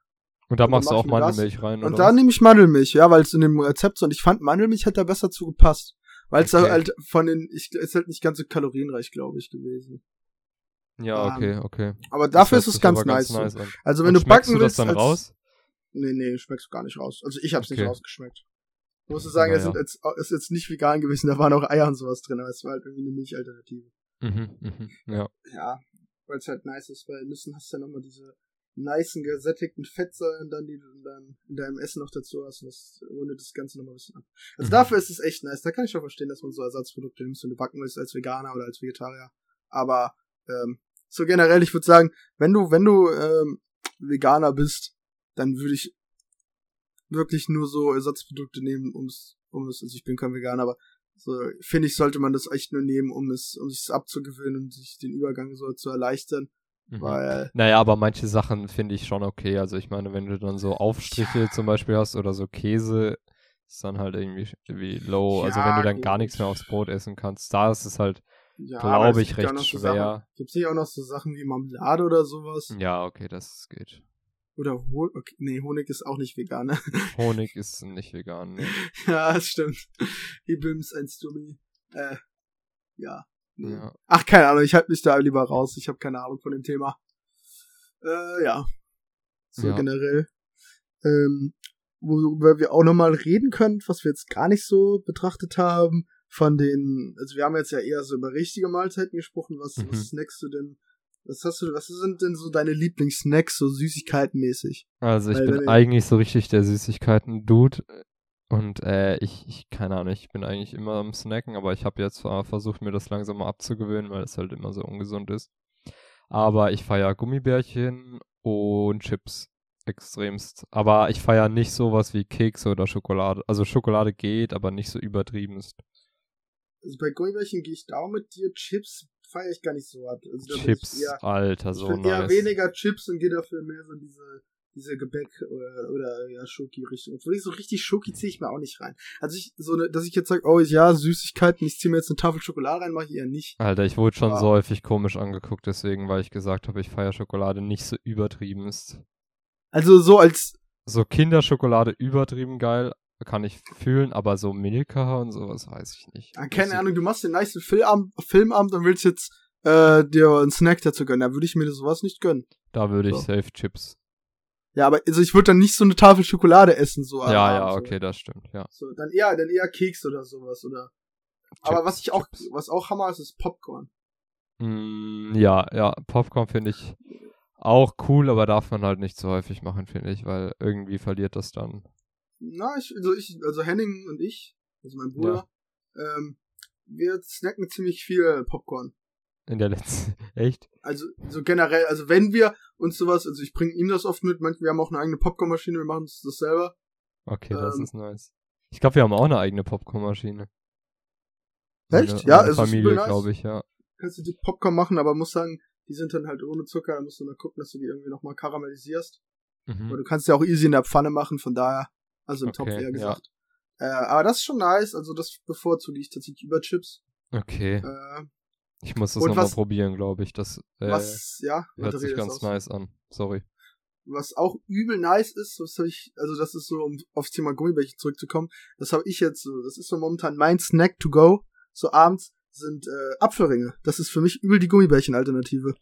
Und da machst du auch mir das. Mandelmilch rein, Und da nehme ich Mandelmilch, ja, weil es in dem Rezept so, und ich fand Mandelmilch hat da besser zu gepasst. Weil es Okay. halt von den, ich, ist halt nicht ganz so kalorienreich, glaube ich, gewesen. Ja, Ähm, okay, okay. Aber dafür Das ist es ganz nice. so. an. Also wenn Und du backen schmeckst du das willst, dann raus? Nee, nee, schmeckst du gar nicht raus. Also ich hab's nicht Okay. rausgeschmeckt. Ich muss sagen, es Naja. jetzt, ist jetzt nicht vegan gewesen, da waren auch Eier und sowas drin, aber es war halt irgendwie eine Milchalternative. Mhm, mhm, ja. Ja, weil es halt nice ist, weil Nüssen hast du ja nochmal diese nicen, gesättigten Fettsäuren dann, die du dann in deinem Essen noch dazu hast und das rundet das Ganze nochmal ein bisschen ab. Also Mhm. dafür ist es echt nice. Da kann ich schon verstehen, dass man so Ersatzprodukte nimmt, wenn du backen willst als Veganer oder als Vegetarier. Aber ähm, so generell, ich würde sagen, wenn du, wenn du ähm, Veganer bist, dann würde ich wirklich nur so Ersatzprodukte nehmen, um es, um es, also ich bin kein Veganer, aber so, finde ich, sollte man das echt nur nehmen, um es, um sich abzugewöhnen und sich den Übergang so zu erleichtern, Mhm. weil, Naja, aber manche Sachen finde ich schon okay. Also ich meine, wenn du dann so Aufstriche zum Beispiel hast oder so Käse, ist dann halt irgendwie wie low. also wenn Ja, du dann gar gut. nichts mehr aufs Brot essen kannst, da ist es halt, ja, Glaube es ich, gibt ja recht so schwer. Sachen, gibt's nicht auch noch so Sachen wie Marmelade oder sowas? ja, okay, das geht. Oder Honig, okay, nee, Honig ist auch nicht vegan, ne? Honig ist nicht vegan. Ne? ja, das stimmt. Die Bims, ein Stummi, äh, ja. Nee. Ja. Ach, keine Ahnung, ich halte mich da lieber raus. Ich habe keine Ahnung von dem Thema. Äh, ja. So Ja. generell. Ähm, worüber wir auch nochmal reden können, was wir jetzt gar nicht so betrachtet haben, von den, also wir haben jetzt ja eher so über richtige Mahlzeiten gesprochen, was, Mhm. was snackst du denn, was hast du, was sind denn so deine Lieblingssnacks, so Süßigkeitenmäßig? Also ich Weil bin eigentlich so richtig der Süßigkeiten-Dude. Und äh, ich, ich, keine Ahnung, ich bin eigentlich immer am Snacken, aber ich habe jetzt zwar versucht, mir das langsam mal abzugewöhnen, weil es halt immer so ungesund ist. Aber ich feiere Gummibärchen und Chips extremst. Aber ich feiere nicht sowas wie Kekse oder Schokolade. Also Schokolade geht, aber nicht so übertrieben ist. Also bei Gummibärchen gehe ich da mit dir, Chips feiere ich gar nicht so hart. Also Chips, ich eher, Alter, ich so eher nice. weniger Chips und gehe dafür mehr so diese, diese Gebäck oder, oder ja, Schoki-Richtung. Obwohl ich so richtig Schoki ziehe ich mir auch nicht rein. Also ich, so ne, dass ich jetzt sage, oh ja, Süßigkeiten, ich ziehe mir jetzt eine Tafel Schokolade rein, mache ich eher nicht. Alter, ich wurde schon Aber- so häufig komisch angeguckt, deswegen, weil ich gesagt habe, ich feiere Schokolade nicht so übertrieben ist. Also so als, So Kinderschokolade übertrieben geil, kann ich fühlen, aber so Milka und sowas weiß ich nicht. ah, keine Ahnung, du machst den nice Filmabend, Filmabend und willst jetzt äh, dir einen Snack dazu gönnen. Da würde ich mir sowas nicht gönnen. Da würde ich So. safe Chips. Ja, aber also ich würde dann nicht so eine Tafel Schokolade essen, so am Ja, Abend, ja, so. okay, das stimmt, ja. So, dann eher, dann eher Keks oder sowas, oder. Aber Chips, was ich auch, Chips. was auch Hammer ist, ist Popcorn. Mm, ja, ja, Popcorn finde ich auch cool, aber darf man halt nicht so häufig machen, finde ich, weil irgendwie verliert das dann. Na, ich, also ich, also Henning und ich, also mein Bruder, ähm, wir snacken ziemlich viel Popcorn. In der letzten. Echt? Also, so generell, also wenn wir uns sowas, also ich bringe ihm das oft mit, manchmal, wir haben auch eine eigene Popcornmaschine, wir machen uns das selber. Okay, das Ähm. ist nice. Ich glaube, wir haben auch eine eigene Popcornmaschine. Echt? Meine, Ja, meine es ist Familie, nice. glaube ich, ja. Kannst du die Popcorn machen, aber muss sagen, die sind dann halt ohne Zucker, da musst du dann gucken, dass du die irgendwie nochmal karamellisierst. Mhm. Aber du kannst ja auch easy in der Pfanne machen, von daher, also im Okay, Topf eher ja. gesagt. Äh, aber das ist schon nice, also das bevorzuge ich tatsächlich über Chips. Okay. Äh, Ich muss das nochmal probieren, glaube ich. Das äh, was, ja, hört sich ganz aus. nice an. Sorry. Was auch übel nice ist, was hab ich, also das ist so, um aufs Thema Gummibärchen zurückzukommen, das habe ich jetzt so, das ist so momentan mein Snack to go, so abends, sind äh, Apfelringe. Das ist für mich übel die Gummibärchen-Alternative.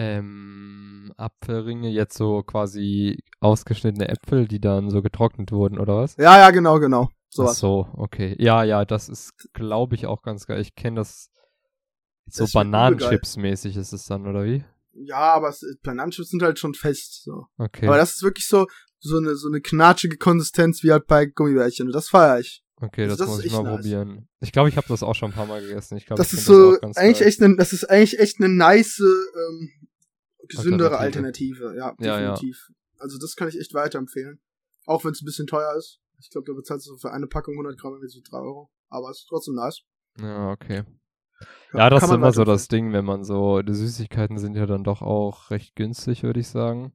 Ähm, Apfelringe, jetzt so quasi ausgeschnittene Äpfel, die dann so getrocknet wurden, oder was? Ja, ja, genau, genau. Ach Sowas. so, okay. Ja, ja, das ist, glaube ich, auch ganz geil. Ich kenne das so Das Bananenchips-mäßig ist es dann, oder wie? Ja, aber es, Bananenchips sind halt schon fest, so. Okay. Aber das ist wirklich so, so eine, so eine knatschige Konsistenz wie halt bei Gummibärchen. Und das feiere ich. okay, also das, das muss ich mal nice. probieren. Ich glaube, ich habe das auch schon ein paar Mal gegessen. Ich glaube, Das ist so, ganz eigentlich geil. echt eine, das ist eigentlich echt eine nice, ähm, gesündere Alternative. Ja, Ja, ja. definitiv. Also das kann ich echt weiterempfehlen. Auch wenn es ein bisschen teuer ist. Ich glaube, da bezahlst du für eine Packung 100 Gramm irgendwie so 3 Euro. Aber es ist trotzdem nice. Ja, okay. Ja, das kann ist immer so das Ding, wenn man so, die Süßigkeiten sind ja dann doch auch recht günstig, würde ich sagen.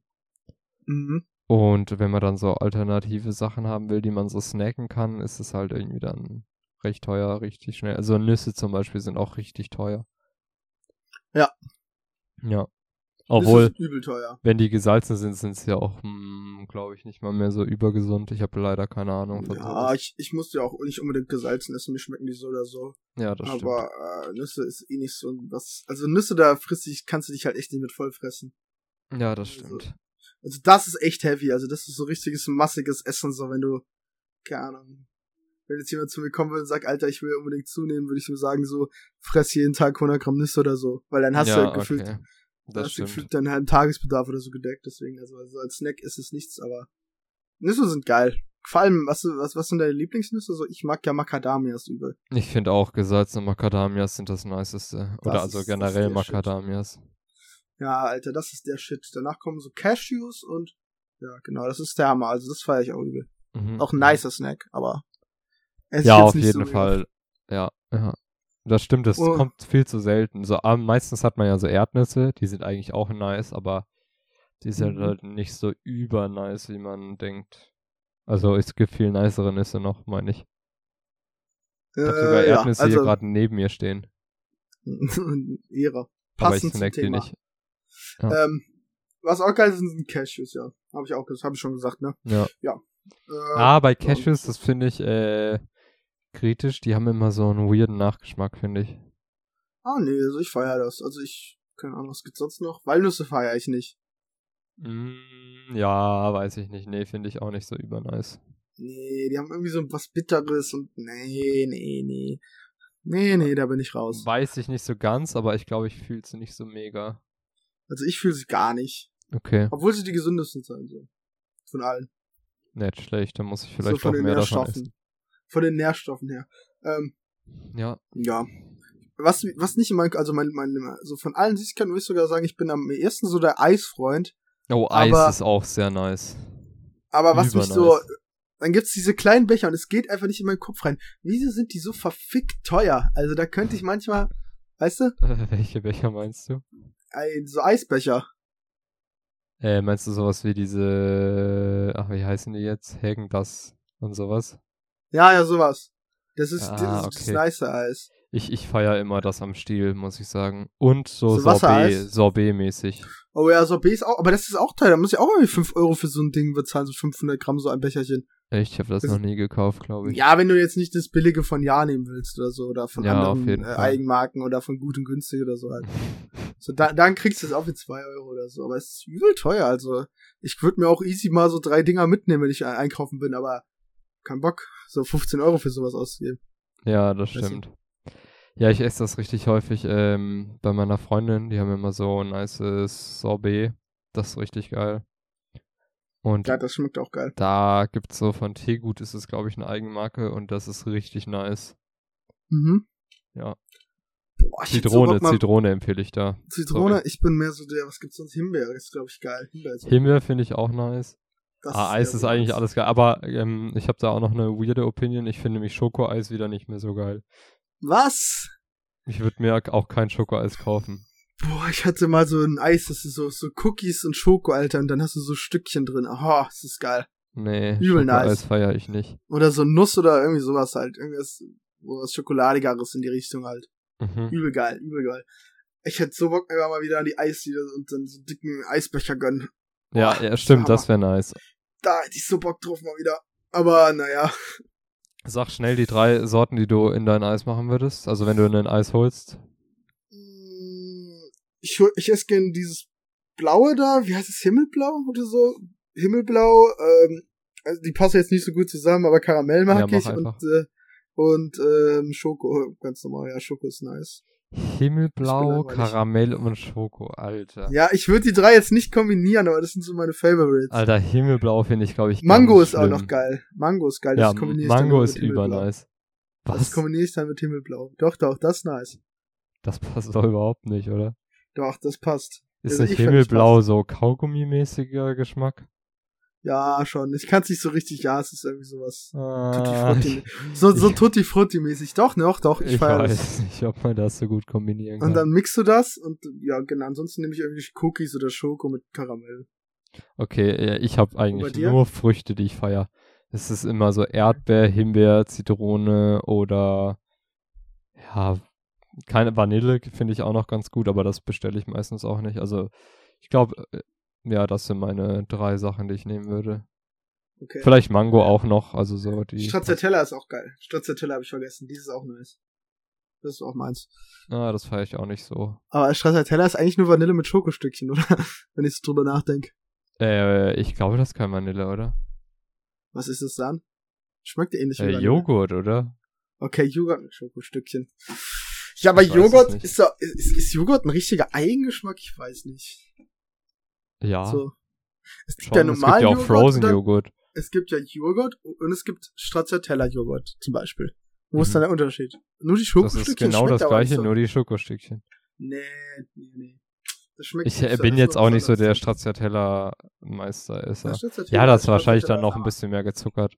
Mhm. Und wenn man dann so alternative Sachen haben will, die man so snacken kann, ist es halt irgendwie dann recht teuer, richtig schnell. Also Nüsse zum Beispiel sind auch richtig teuer. Ja. Ja. Das Obwohl, ist übel teuer. wenn die gesalzen sind, sind sie ja auch, glaube glaube ich, nicht mal mehr so übergesund. Ich habe leider keine Ahnung Ja, ich, ich muss ja auch nicht unbedingt gesalzen essen, mir schmecken die so oder so. Ja, das Aber, stimmt. Aber äh, Nüsse ist eh nicht so was. Also Nüsse, da frisst dich, kannst du dich halt echt nicht mit voll fressen. Ja, das Also, stimmt. Also das ist echt heavy. Also das ist so richtiges massiges Essen, so wenn du, keine Ahnung, wenn jetzt jemand zu mir kommen würde und sagt, Alter, ich will unbedingt zunehmen, würde ich ihm sagen, so, fress jeden Tag 100 Gramm Nüsse oder so. Weil dann hast ja, du halt gefühlt, okay. Das hast du stimmt. deinen halben Tagesbedarf oder so gedeckt. Deswegen, also, also als Snack ist es nichts, aber Nüsse sind geil. Vor allem, was, was, was sind deine Lieblingsnüsse? So, ich mag ja Macadamias übel. Ich finde auch gesalzene Macadamias sind das niceste. Oder Das also ist- ist generell Shit. Macadamias. Ja, Alter, das ist der Shit. Danach kommen so Cashews und, ja, genau, das ist der Hammer. Also das feiere ich auch übel. Mhm. Auch ein nicer Snack, aber. ich Ja, jetzt auf nicht jeden so Fall. Ja, ja. Das stimmt, das Oh. kommt viel zu selten. So, meistens hat man ja so Erdnüsse, die sind eigentlich auch nice, aber die sind Mhm. halt nicht so über nice, wie man denkt. Also es gibt viel nicere Nüsse noch, meine ich. Ich habe sogar Äh, ja, Erdnüsse also, hier gerade neben mir stehen. Ehre. Aber ich Passend zum snack die Thema. nicht. Ja. Ähm, was auch geil ist, sind Cashews, ja. Habe ich auch, habe ich schon gesagt, ne? Ja. Äh, Ah, bei ja, Cashews, das finde ich äh, kritisch. Die haben immer so einen weirden Nachgeschmack, finde ich. Ah, nee, also ich feiere das. Also ich, keine Ahnung, was gibt's sonst noch? Walnüsse feiere ich nicht. Mm, ja, weiß ich nicht. Nee, finde ich auch nicht so übernice. Nee, die haben irgendwie so was Bitteres und nee, nee, nee. Nee, nee, da bin ich raus. Weiß ich nicht so ganz, aber ich glaube, ich fühle sie nicht so mega. Also ich fühle sie gar nicht. Okay, Obwohl sie die gesündesten sind, so. Von allen. nicht schlecht. Dann muss ich so vielleicht von auch mehr davon essen. Von den Nährstoffen her. Ähm, Ja, ja. Was, was nicht mein, also mein, mein, so von allen Süßigkeiten würde ich sogar sagen, ich bin am ehesten so der Eisfreund. Oh, Eis Aber- ist auch sehr nice. Aber was mich Übernice. so, dann gibt's diese kleinen Becher und es geht einfach nicht in meinen Kopf rein. Wieso sind die so verfickt teuer? Also da könnte ich manchmal, weißt du, Äh, welche Becher meinst du? so Eisbecher. Äh, meinst du sowas wie diese, ach, wie heißen die jetzt? Hagen das und sowas? Ja, ja, sowas. Das ist, Ah, das, ist okay. das nice Eis. Ich, ich feiere immer das am Stiel, muss ich sagen. Und so, So Sorbet? Sorbet-mäßig. Oh ja, Sorbet ist auch, aber das ist auch teuer. Da muss ich auch irgendwie 5 Euro für so ein Ding bezahlen, so 500 Gramm, so ein Becherchen. Echt, ich habe das Das- noch nie gekauft, glaube ich. Ja, wenn du jetzt nicht das billige von Ja nehmen willst oder so, oder von Ja, anderen äh. Eigenmarken oder von gut und günstig oder so halt. So, da, dann kriegst du es auch für 2 Euro oder so. Aber es ist übel teuer, also. Ich würde mir auch easy mal so drei Dinger mitnehmen, wenn ich ein- einkaufen bin, aber kein Bock, so 15 Euro für sowas auszugeben. Ja, das Weißt du? stimmt. Ja, ich esse das richtig häufig ähm, bei meiner Freundin. Die haben immer so ein nices Sorbet. Das ist richtig geil. Und Ja, das schmeckt auch geil. da gibt's so von Teegut ist es, glaube ich, eine Eigenmarke und das ist richtig nice. Mhm. Ja. Boah, hätte so Zitrone, Zitrone empfehle ich da. Zitrone, ich bin mehr so der, was gibt's sonst? Himbeer ist, glaube ich, geil. Himbeer ist auch Himbeer finde ich auch nice. Das Ah, Eis ist eigentlich alles geil. Aber ähm, ich habe da auch noch eine weirde Opinion. Ich finde nämlich Schokoeis wieder nicht mehr so geil. Was? Ich würde mir auch kein Schokoeis kaufen. Boah, ich hatte mal so ein Eis, das ist so, so Cookies und Schoko, Alter, und dann hast du so Stückchen drin. Aha, das ist geil. Nee, Übel nice. feiere ich nicht. Oder so Nuss oder irgendwie sowas halt. Irgendwas, wo was Schokoladigeres in die Richtung halt. Mhm. Übel geil, übel geil. Ich hätte so Bock, einfach mal wieder an die Eisdiele und dann so einen dicken Eisbecher gönnen. Ja, Boah, ja, stimmt, das wäre nice. Da hätte ich so Bock drauf mal wieder. Aber naja. Sag schnell die drei Sorten, die du in dein Eis machen würdest. Also wenn du ein Eis holst. Mm, Ich, ich esse gern dieses Blaue da, wie heißt es, Himmelblau oder so? Himmelblau, ähm, also die passen jetzt nicht so gut zusammen, aber Karamell mag Ja, ich und, äh, und ähm, Schoko, ganz normal, ja, Schoko ist nice. Himmelblau. Karamell und Schoko, Alter. Ja, ich würde die drei jetzt nicht kombinieren, aber das sind so meine Favorites. Alter, Himmelblau finde ich, glaube ich, Mango ist auch schlimm. noch geil. Mango ist geil. Ja, das kombiniere ich dann Mango mit ist über nice. Das Was? kombiniere ich dann mit Himmelblau. Doch, doch, das ist nice. Das passt doch überhaupt nicht, oder? Doch, das passt. Ist Also nicht das Himmelblau so Kaugummi-mäßiger Geschmack? Ja, schon. Ich kann es nicht so richtig, ja, es ist irgendwie sowas. Tutti Ah, Frutti. So, so Tutti Frutti mäßig. Doch, ne, doch, doch, ich, ich weiß das. nicht, ob man das so gut kombinieren kann. Und dann mixt du das und ja, genau, ansonsten nehme ich irgendwie Cookies oder Schoko mit Karamell. Okay, ja, ich habe eigentlich nur Früchte, die ich feier. Es ist immer so Erdbeer, Himbeer, Zitrone oder ja, keine Vanille finde ich auch noch ganz gut, aber das bestelle ich meistens auch nicht. Also ich glaube, ja, das sind meine drei Sachen, die ich nehmen würde. Okay. Vielleicht Mango auch noch, also so die. Stracciatella ist auch geil. Stracciatella habe ich vergessen. Dieses ist auch nice. Das ist auch meins. Ah, das feiere ich auch nicht so. Aber Stracciatella ist eigentlich nur Vanille mit Schokostückchen, oder? Wenn ich so drüber nachdenke. Äh, ich glaube, das ist kein Vanille, oder? Was ist das dann? Schmeckt ähnlich wie Äh. Joghurt, oder? Okay, Joghurt mit Schokostückchen. Ja, aber Joghurt es ist, doch, ist, ist Joghurt ein richtiger Eigengeschmack? Ich weiß nicht. Ja. So. Es gibt schon. ja es gibt normalen ja auch Joghurt Frozen Joghurt. Es gibt ja Joghurt und es gibt Stracciatella-Joghurt zum Beispiel. Wo Mhm. ist dann der Unterschied? Nur die Das Schokostückchen ist genau das gleiche, so. nur die Schokostückchen. Nee, nee, nee. Das schmeckt Ich nicht äh, so, bin das jetzt auch nicht so der. Stracciatella-Meister. Ist Ja, er. Stracciatella Ja, das ist wahrscheinlich dann noch ein bisschen mehr gezuckert.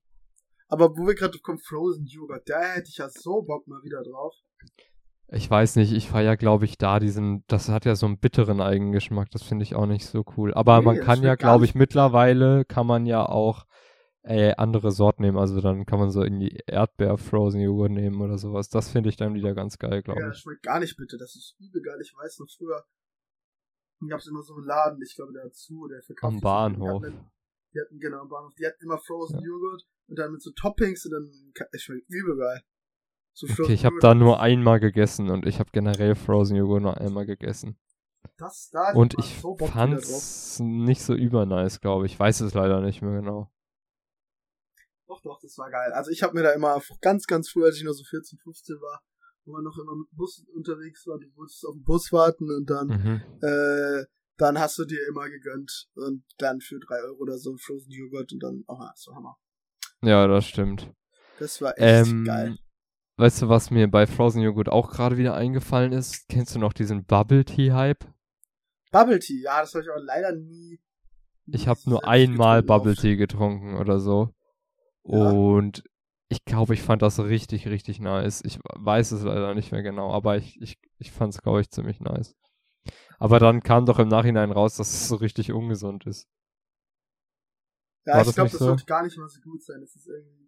Aber wo wir gerade kommen, Frozen Joghurt, da hätte ich ja so Bock mal wieder drauf. Ich weiß nicht, ich feiere, glaube ich, da diesen, das hat ja so einen bitteren Eigengeschmack, das finde ich auch nicht so cool. Aber Nee, man kann ja, glaube ich, mittlerweile kann man ja auch äh, andere Sorten nehmen. Also dann kann man so in die Erdbeer-Frozen-Joghurt nehmen oder sowas. Das finde ich dann wieder ganz geil, glaube Ja, das ich. schmeckt gar nicht bitte. Das ist übel geil. Ich weiß noch früher gab es immer so einen Laden, ich glaube, der hat zu, der verkauft. Am Bahnhof. Die hatten, die hatten genau am Bahnhof. Die hatten immer Frozen Ja. Joghurt und dann mit so Toppings und dann es schmeckt übel geil. So Okay, Frozen ich habe Joghurt, da nur einmal gegessen und ich habe generell Frozen-Joghurt nur einmal gegessen. Das da Und ich so fand's nicht so übernice, glaube ich. Ich weiß es leider nicht mehr genau. Doch, doch, das war geil. Also ich habe mir da immer ganz, ganz früh, als ich noch so 14, 15 war, wo man noch immer mit Bus unterwegs war, du musstest auf den Bus warten und dann, Mhm. äh, dann hast du dir immer gegönnt und dann für drei Euro oder so Frozen Joghurt und dann, oh, das war Hammer. Ja, das stimmt. Das war echt Ähm, geil. Weißt du, was mir bei Frozen Joghurt auch gerade wieder eingefallen ist? Kennst du noch diesen Bubble Tea Hype? Bubble Tea, ja, das habe ich aber leider nie. Ich habe nur einmal Bubble. Tea getrunken oder so. Ja. Und ich glaube, ich fand das richtig, richtig nice. Ich weiß es leider nicht mehr genau, aber ich, ich, ich fand es, glaube ich, ziemlich nice. Aber dann kam doch im Nachhinein raus, dass es so richtig ungesund ist. Ja, War ich das glaube, nicht das so? sollte gar nicht mal so gut sein. Das ist irgendwie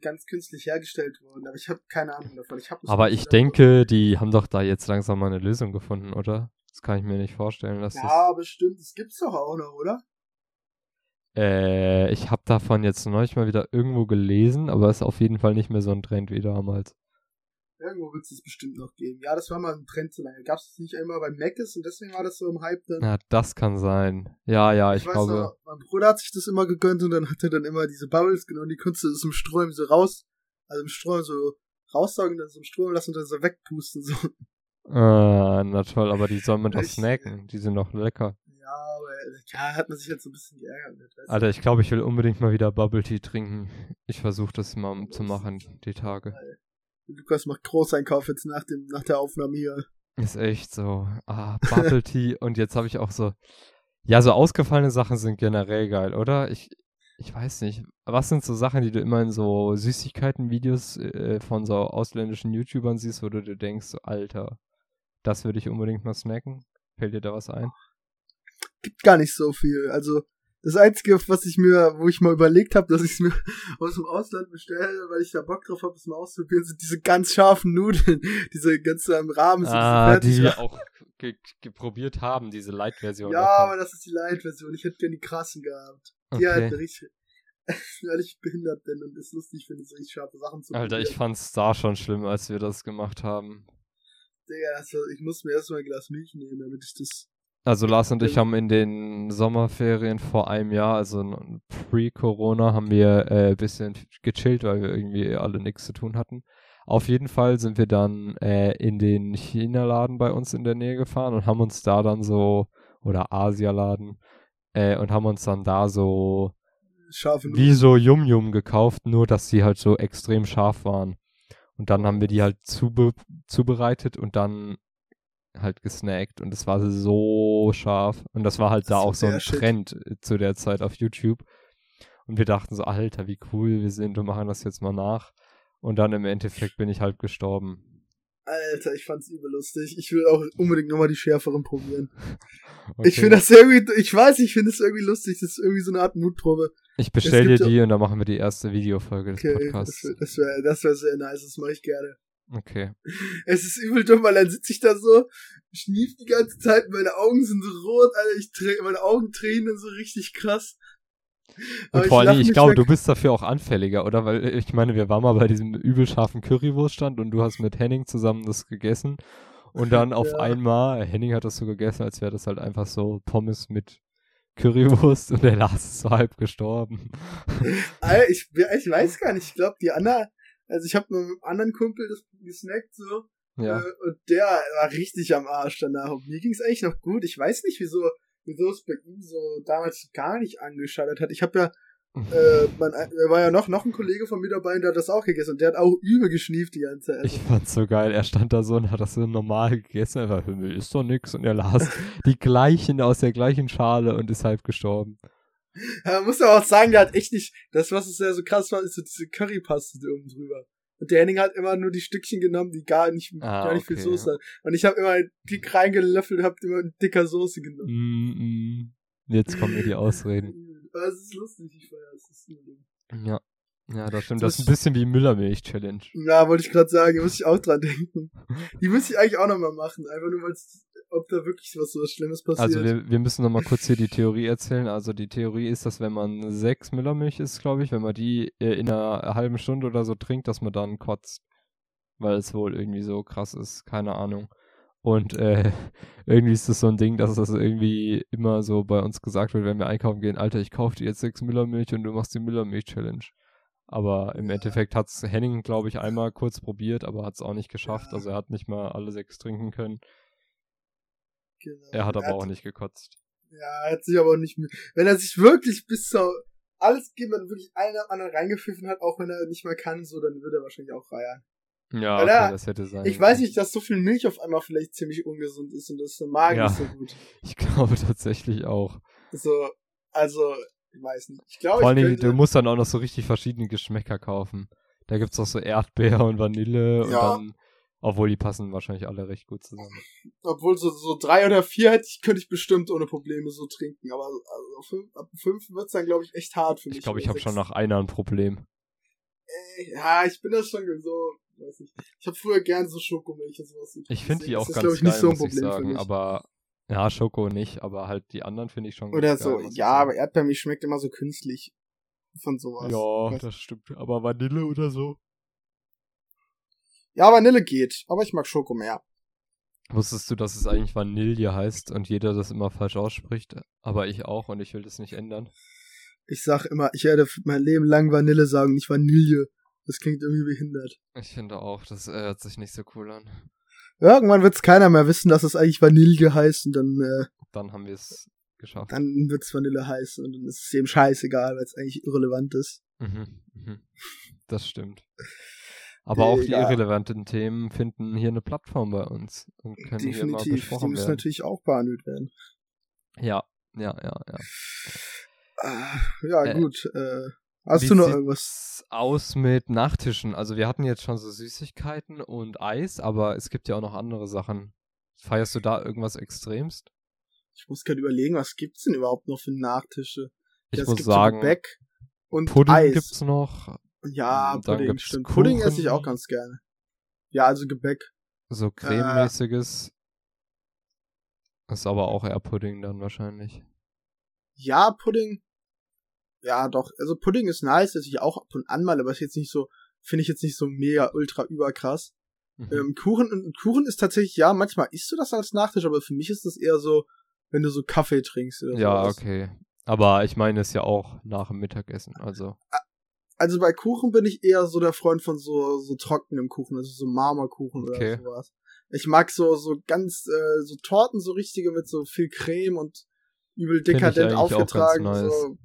ganz künstlich hergestellt worden, aber ich habe keine Ahnung davon. Ich hab Aber ich denke, die haben doch da jetzt langsam mal eine Lösung gefunden, oder? Das kann ich mir nicht vorstellen, dass Ja, bestimmt. Das gibt's doch auch noch, oder? Äh, ich habe davon jetzt neulich mal wieder irgendwo gelesen, aber ist auf jeden Fall nicht mehr so ein Trend wie damals. Irgendwo wird es bestimmt noch geben. Ja, das war mal ein Trend so lange. Gab es nicht immer bei Mc's und deswegen war das so im Hype dann. Ja, das kann sein. Ja, ja, ich, weiß glaube. noch, mein Bruder hat sich das immer gegönnt und dann hat er dann immer diese Bubbles genommen, die konntest du aus dem Strom so raus, also im Strom so raussaugen, dann so im Strom lassen und dann so wegpusten, so. Ah, na toll, aber die soll man doch Ich- snacken. Die sind doch lecker. Ja, aber, ja, hat man sich jetzt so ein bisschen geärgert mit. du? Alter, ich glaube, ich will unbedingt mal wieder Bubble Tea trinken. Ich versuche das mal zu machen, die Tage. Lukas macht Großeinkauf jetzt nach dem, nach der Aufnahme hier. Ist echt so. Ah, Bubble Tea. Und jetzt habe ich auch so. Ja, so ausgefallene Sachen sind generell geil, oder? Ich, ich weiß nicht. Was sind so Sachen, die du immer in so Süßigkeiten-Videos äh, von so ausländischen YouTubern siehst, wo du dir denkst, so, Alter, das würde ich unbedingt mal snacken? Fällt dir da was ein? Gibt gar nicht so viel. Also, das Einzige, was ich mir, wo ich mal überlegt habe, dass ich es mir aus dem Ausland bestelle, weil ich da Bock drauf habe, es mal auszuprobieren, sind diese ganz scharfen Nudeln. Diese ganz im Rahmen sind Ah, die wir auch ge geprobiert haben, diese Light-Version. Ja, davon. aber das ist die Light-Version. Ich hätte gerne die krassen gehabt. Die halt Okay. richtig, weil ich behindert bin und es lustig finde, so richtig scharfe Sachen zu Alter, ich probieren. fand's da schon schlimm, als wir das gemacht haben. Digga, also, ich muss mir erstmal ein Glas Milch nehmen, damit ich das. Also Lars und ich haben in den Sommerferien vor einem Jahr, also pre-Corona, haben wir äh, ein bisschen gechillt, weil wir irgendwie alle nichts zu tun hatten. Auf jeden Fall sind wir dann äh, in den China-Laden bei uns in der Nähe gefahren und haben uns da dann so, oder Asialaden, äh, und haben uns dann da so Scharfe wie so Yum-Yum gekauft, nur dass die halt so extrem scharf waren. Und dann haben wir die halt zube zubereitet und dann halt gesnackt und es war so scharf. Und das war halt Das da auch so ein Shit. Trend äh, zu der Zeit auf YouTube. Und wir dachten so, Alter, wie cool wir sind und machen das jetzt mal nach. Und dann im Endeffekt bin ich halt gestorben. Alter, ich fand's übel lustig. Ich will auch unbedingt nochmal die schärferen probieren. Okay. Ich finde das irgendwie, ich weiß, ich finde es irgendwie lustig. Das ist irgendwie so eine Art Mutprobe. Ich bestell dir die und dann machen wir die erste Videofolge des Okay, das Podcasts. wäre das wär, das wär sehr nice. Das mache ich gerne. Okay. Es ist übel dumm, weil dann sitze ich da so, schnief die ganze Zeit, meine Augen sind so rot, Alter, ich meine Augen tränen so richtig krass. Und vor allem, ich, ich glaube, du bist dafür auch anfälliger, oder? Weil ich meine, wir waren mal bei diesem übel scharfen Currywurststand und du hast mit Henning zusammen das gegessen. Und dann auf ja. einmal, Henning hat das so gegessen, als wäre das halt einfach so Pommes mit Currywurst und der Lars ist so halb gestorben. Alter, ich, ich weiß gar nicht, ich glaube, die Anna, also ich habe mit einem anderen Kumpel das gesnackt so. Ja. Äh, und der war richtig am Arsch danach. Und mir ging es eigentlich noch gut. Ich weiß nicht, wieso, wieso es bei ihm so damals gar nicht angeschaut hat. Ich habe ja äh, man, er war ja noch, noch ein Kollege von mir dabei und der hat das auch gegessen und der hat auch übel geschnieft die ganze Zeit. Ich fand's so geil. Er stand da so und hat das so normal gegessen. Er war, Himmel, ist doch nix. Und er las die gleichen aus der gleichen Schale und ist halb gestorben. Ja, man muss ja auch sagen, der hat echt nicht, das, was es ja so krass war, ist so diese Currypaste oben drüber. Und der Henning hat immer nur die Stückchen genommen, die gar nicht, ah, gar nicht okay, viel Soße ja. hat. Und ich habe immer dick reingelöffelt und hab immer eine dicker Soße genommen. Mm, mm. Jetzt kommen mir die Ausreden. Aber es ist lustig, ich feiere es. Ja. Ja, das stimmt. Das, das ist ein bisschen wie Müllermilch-Challenge. Ja, wollte ich gerade sagen, muss ich auch dran denken. Die müsste ich eigentlich auch nochmal machen, einfach nur weil ob da wirklich was so was Schlimmes passiert. Also wir, wir müssen nochmal kurz hier die Theorie erzählen. Also die Theorie ist, dass wenn man sechs Müllermilch ist, glaube ich, wenn man die äh, in einer halben Stunde oder so trinkt, dass man dann kotzt. Weil es wohl irgendwie so krass ist, keine Ahnung. Und äh, irgendwie ist das so ein Ding, dass das irgendwie immer so bei uns gesagt wird, wenn wir einkaufen gehen, Alter, ich kaufe dir jetzt sechs Müllermilch und du machst die Müllermilch-Challenge. Aber im. Endeffekt hat es Henning, glaube ich, einmal kurz probiert, aber hat es auch nicht geschafft. Also er hat nicht mal alle sechs trinken können. Genau. Er hat aber er hat, auch nicht gekotzt. Ja, er hat sich aber auch nicht mit. Wenn er sich wirklich bis zur alles gegeben hat, wirklich einen nach anderen reingepfiffen hat, auch wenn er nicht mehr kann, so, dann würde er wahrscheinlich auch reiern. Ja, okay, das hätte sein. Ich weiß nicht, dass so viel Milch auf einmal vielleicht ziemlich ungesund ist und das Magen ja, nicht so gut. Ich glaube tatsächlich auch. So, also, ich weiß nicht. Ich glaube, Vor allem, könnte... du musst dann auch noch so richtig verschiedene Geschmäcker kaufen. Da gibt's auch so Erdbeer und Vanille ja. und dann, obwohl die passen wahrscheinlich alle recht gut zusammen. Obwohl so, so drei oder vier hätte ich, könnte ich bestimmt ohne Probleme so trinken, aber also fünf, ab fünf wird's dann, glaube ich, echt hart für mich. Ich glaube, ich habe schon nach einer ein Problem. Äh, ja, ich bin das schon so, weiß ich. Ich habe früher gern so Schokomilch und sowas. Ich finde die auch das ganz ist, geil, ich, so muss ich sagen, aber ja, Schoko nicht, aber halt die anderen finde ich schon Oder so, geil, ja, aber Erdbeermilch schmeckt immer so künstlich von sowas. Ja, das stimmt. Aber Vanille oder so? Ja, Vanille geht, aber ich mag Schoko mehr. Wusstest du, dass es eigentlich Vanille heißt und jeder das immer falsch ausspricht? Aber ich auch und ich will das nicht ändern. Ich sag immer, ich werde mein Leben lang Vanille sagen, nicht Vanille. Das klingt irgendwie behindert. Ich finde auch, das äh, hört sich nicht so cool an. Irgendwann wird es keiner mehr wissen, dass es eigentlich Vanille heißt und dann. Äh, dann haben wir es geschafft. Dann wird es Vanille heißen und dann ist es eben scheißegal, weil es eigentlich irrelevant ist. Mhm, mhm. Das stimmt. Aber auch die ja. irrelevanten Themen finden hier eine Plattform bei uns und können Definitiv. hier mal besprochen die müssen werden. natürlich auch behandelt werden. Ja, ja, ja, ja. Ah, ja, äh, gut. Äh, Hast du noch irgendwas? aus mit Nachtischen? Also wir hatten jetzt schon so Süßigkeiten und Eis, aber es gibt ja auch noch andere Sachen. Feierst du da irgendwas extremst? Ich muss gerade überlegen, was gibt's denn überhaupt noch für Nachtische? Ich ja, muss sagen, Gebäck und Pudding Eis. gibt's noch. Ja, Pudding, stimmt. Kuchen. Pudding esse ich auch ganz gerne. Ja, also Gebäck. So crememäßiges. Äh, ist aber auch eher Pudding dann wahrscheinlich. Ja, Pudding ja, doch. Also Pudding ist nice, dass ich auch ab und an mal, aber ist jetzt nicht so, finde ich jetzt nicht so mega ultra überkrass. Mhm. Ähm, Kuchen, Kuchen ist tatsächlich, ja, manchmal isst du das als Nachtisch, aber für mich ist das eher so, wenn du so Kaffee trinkst oder Ja, sowas. okay. Aber ich meine es ja auch nach dem Mittagessen, also. Also bei Kuchen bin ich eher so der Freund von so, so trockenem Kuchen, also so Marmorkuchen okay. oder sowas. Ich mag so, so ganz, äh, so Torten, so richtige mit so viel Creme und übel dekadent aufgetragen, nice. so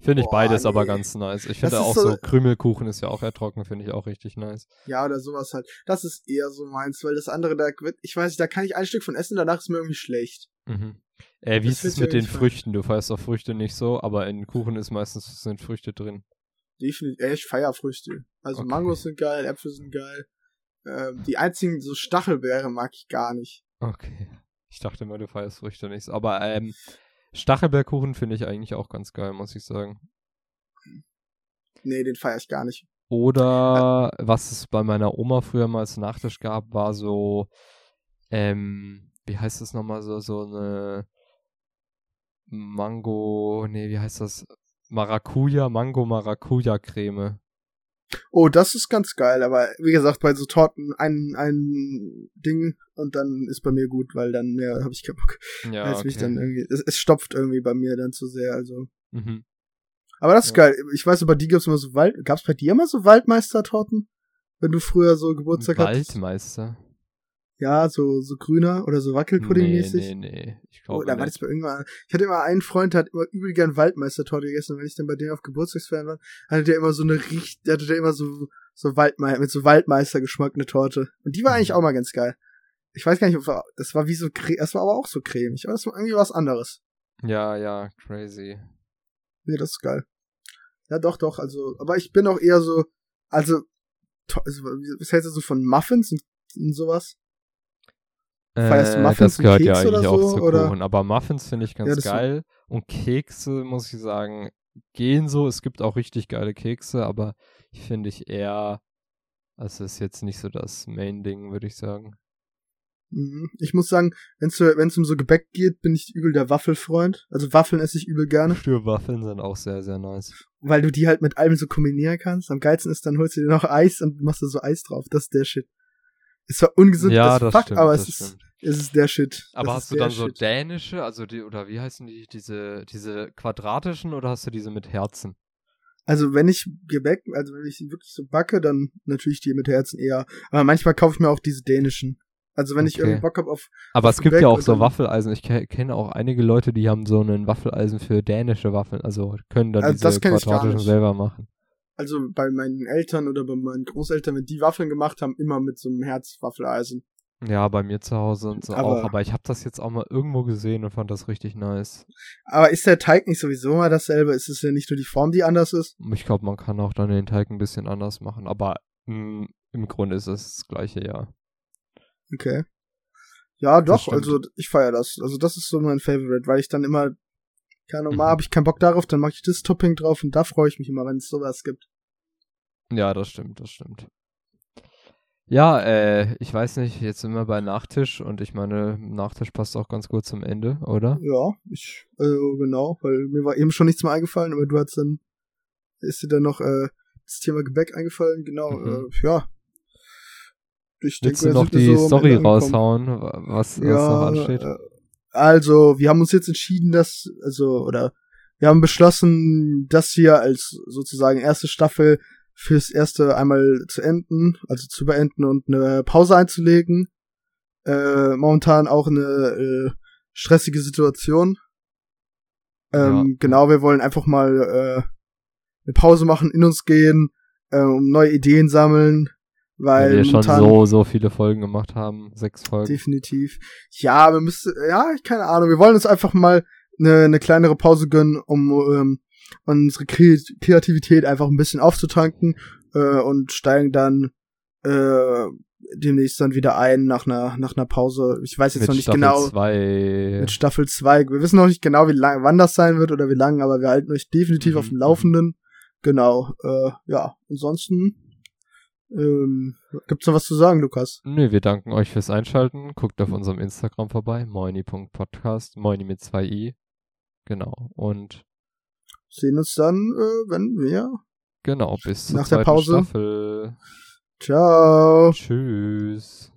Finde ich Boah, beides nee. aber ganz nice. Ich finde auch so, so, Krümelkuchen ist ja auch eher trocken, finde ich auch richtig nice. Ja, oder sowas halt. Das ist eher so meins, weil das andere, da ich weiß nicht, da kann ich ein Stück von essen, danach ist mir irgendwie schlecht. Mhm. Äh, wie das ist es mit den Früchten? Du feierst auch Früchte nicht so, aber in Kuchen ist meistens sind Früchte drin. Definitiv, äh, ich feier Früchte. Also okay. Mangos sind geil, Äpfel sind geil. Ähm, die einzigen so Stachelbeere mag ich gar nicht. Okay. Ich dachte immer, du feierst Früchte nicht. Aber ähm, Stachelbeerkuchen finde ich eigentlich auch ganz geil, muss ich sagen. Nee, den feiere ich gar nicht. Oder was es bei meiner Oma früher mal als Nachtisch gab, war so, ähm, wie heißt das nochmal, so, so eine Mango, nee, wie heißt das? Maracuja, Mango Maracuja Creme. Oh, das ist ganz geil, aber wie gesagt, bei so Torten ein, ein Ding und dann ist bei mir gut, weil dann mehr habe ich keinen Bock. Ja, Als okay. mich dann irgendwie, es, es stopft irgendwie bei mir dann zu sehr, also. mhm. Aber das ist Ja. geil. Ich weiß, bei dir gab's immer so Wald, gab's bei dir immer so Waldmeistertorten? Wenn du früher so Geburtstag hattest? Waldmeister. Ja, so, so grüner oder so Nee, Wackelpudding-mäßig. nee, nee. Ich Oh, glaube da war das nicht. bei irgendwann. Ich hatte immer einen Freund, der hat immer übel gern Waldmeistertorte gegessen. Und wenn ich dann bei denen auf Geburtstagsfeiern war, hatte der immer so eine richtig, hatte der immer so, so Waldmeister, mit so Waldmeistergeschmack eine Torte. Und die war eigentlich Mhm. auch mal ganz geil. Ich weiß gar nicht, ob das war wie so, das war aber auch so cremig. Aber das war irgendwie was anderes. Ja, ja, crazy. Nee, das ist geil. Ja, doch, doch, also, aber ich bin auch eher so, also, also was hältst du so von Muffins und, und sowas? Feierst du Äh, Muffins das und gehört ja Keks oder eigentlich auch so, zu oder? Kuchen. Aber Muffins finde ich ganz Ja, das- geil. Und Kekse, muss ich sagen, gehen so. Es gibt auch richtig geile Kekse, aber ich finde ich eher, also ist jetzt nicht so das Main-Ding, würde ich sagen. Mhm. Ich muss sagen, wenn es um so Gebäck geht, bin ich übel der Waffelfreund. Also Waffeln esse ich übel gerne, Stürwaffeln sind auch sehr, sehr nice. weil du die halt mit allem so kombinieren kannst. Am geilsten ist, dann holst du dir noch Eis und machst da so Eis drauf. Das ist der Shit. Ist zwar ungesund ja, as das fuck, stimmt, aber das es ist, stimmt. Es ist der Shit. Aber das hast du dann so Shit. dänische, also die, oder wie heißen die, diese, diese quadratischen oder hast du diese mit Herzen? Also wenn ich Gebäck, also wenn ich sie wirklich so backe, dann natürlich die mit Herzen eher. Aber manchmal kaufe ich mir auch diese dänischen. Also wenn ich Okay. irgendwie Bock hab auf, Aber Auf es gibt Gebäck ja auch so Waffeleisen. Ich ke kenne auch einige Leute, die haben so einen Waffeleisen für dänische Waffeln. Also können dann Also diese ich quadratischen selber machen. also bei meinen Eltern oder bei meinen Großeltern, wenn die Waffeln gemacht haben, immer mit so einem Herzwaffeleisen. Ja, bei mir zu Hause und so Aber- auch. Aber ich habe das jetzt auch mal irgendwo gesehen und fand das richtig nice. Aber ist der Teig nicht sowieso mal dasselbe? Ist es ja nicht nur die Form, die anders ist? Ich glaube, man kann auch dann den Teig ein bisschen anders machen. Aber mh, im Grunde ist es das gleiche, ja. Okay. Ja, doch, also ich feiere das. Also das ist so mein Favorite, weil ich dann immer, keine Ahnung, mal Mhm. habe ich keinen Bock darauf, dann mache ich das Topping drauf und da freue ich mich immer, wenn es sowas gibt. Ja, das stimmt, das stimmt. Ja, äh, ich weiß nicht, jetzt sind wir bei Nachtisch und ich meine, Nachtisch passt auch ganz gut zum Ende, oder? Ja, ich, äh, genau, weil mir war eben schon nichts mehr eingefallen, aber du hast dann, ist dir dann noch äh, das Thema Gebäck eingefallen, genau, Mhm. äh, ja. Ich Willst denke, du wir noch die so Story raushauen, wa- was, was noch ansteht? äh, Also, wir haben uns jetzt entschieden, dass, also, oder wir haben beschlossen, das hier als sozusagen erste Staffel fürs erste einmal zu enden, also zu beenden und eine Pause einzulegen. Äh, momentan auch eine äh, stressige Situation. Ähm, Ja. Genau, wir wollen einfach mal äh, eine Pause machen, in uns gehen, äh, um neue Ideen sammeln, weil Weil wir schon so, so viele Folgen gemacht haben, sechs Folgen. Definitiv. Ja, wir müssen, ja, keine Ahnung, wir wollen uns einfach mal eine, eine kleinere Pause gönnen, um ähm, unsere Kre Kreativität einfach ein bisschen aufzutanken äh, und steigen dann äh, demnächst dann wieder ein nach einer nach einer Pause. Ich weiß jetzt Mit noch nicht Staffel genau zwei. mit Staffel 2. Wir wissen noch nicht genau, wie lang, wann das sein wird oder wie lang, aber wir halten euch definitiv Mhm, auf dem Laufenden. Genau. Äh, ja, ansonsten ähm, gibt's noch was zu sagen, Lukas? Nö, wir danken euch fürs Einschalten. Guckt auf unserem Instagram vorbei, moini.podcast, moini mit zwei i. Genau. Und Sehen uns dann, äh, wenn wir genau, bis zur Nach der Pause. Staffel. Ciao. Tschüss.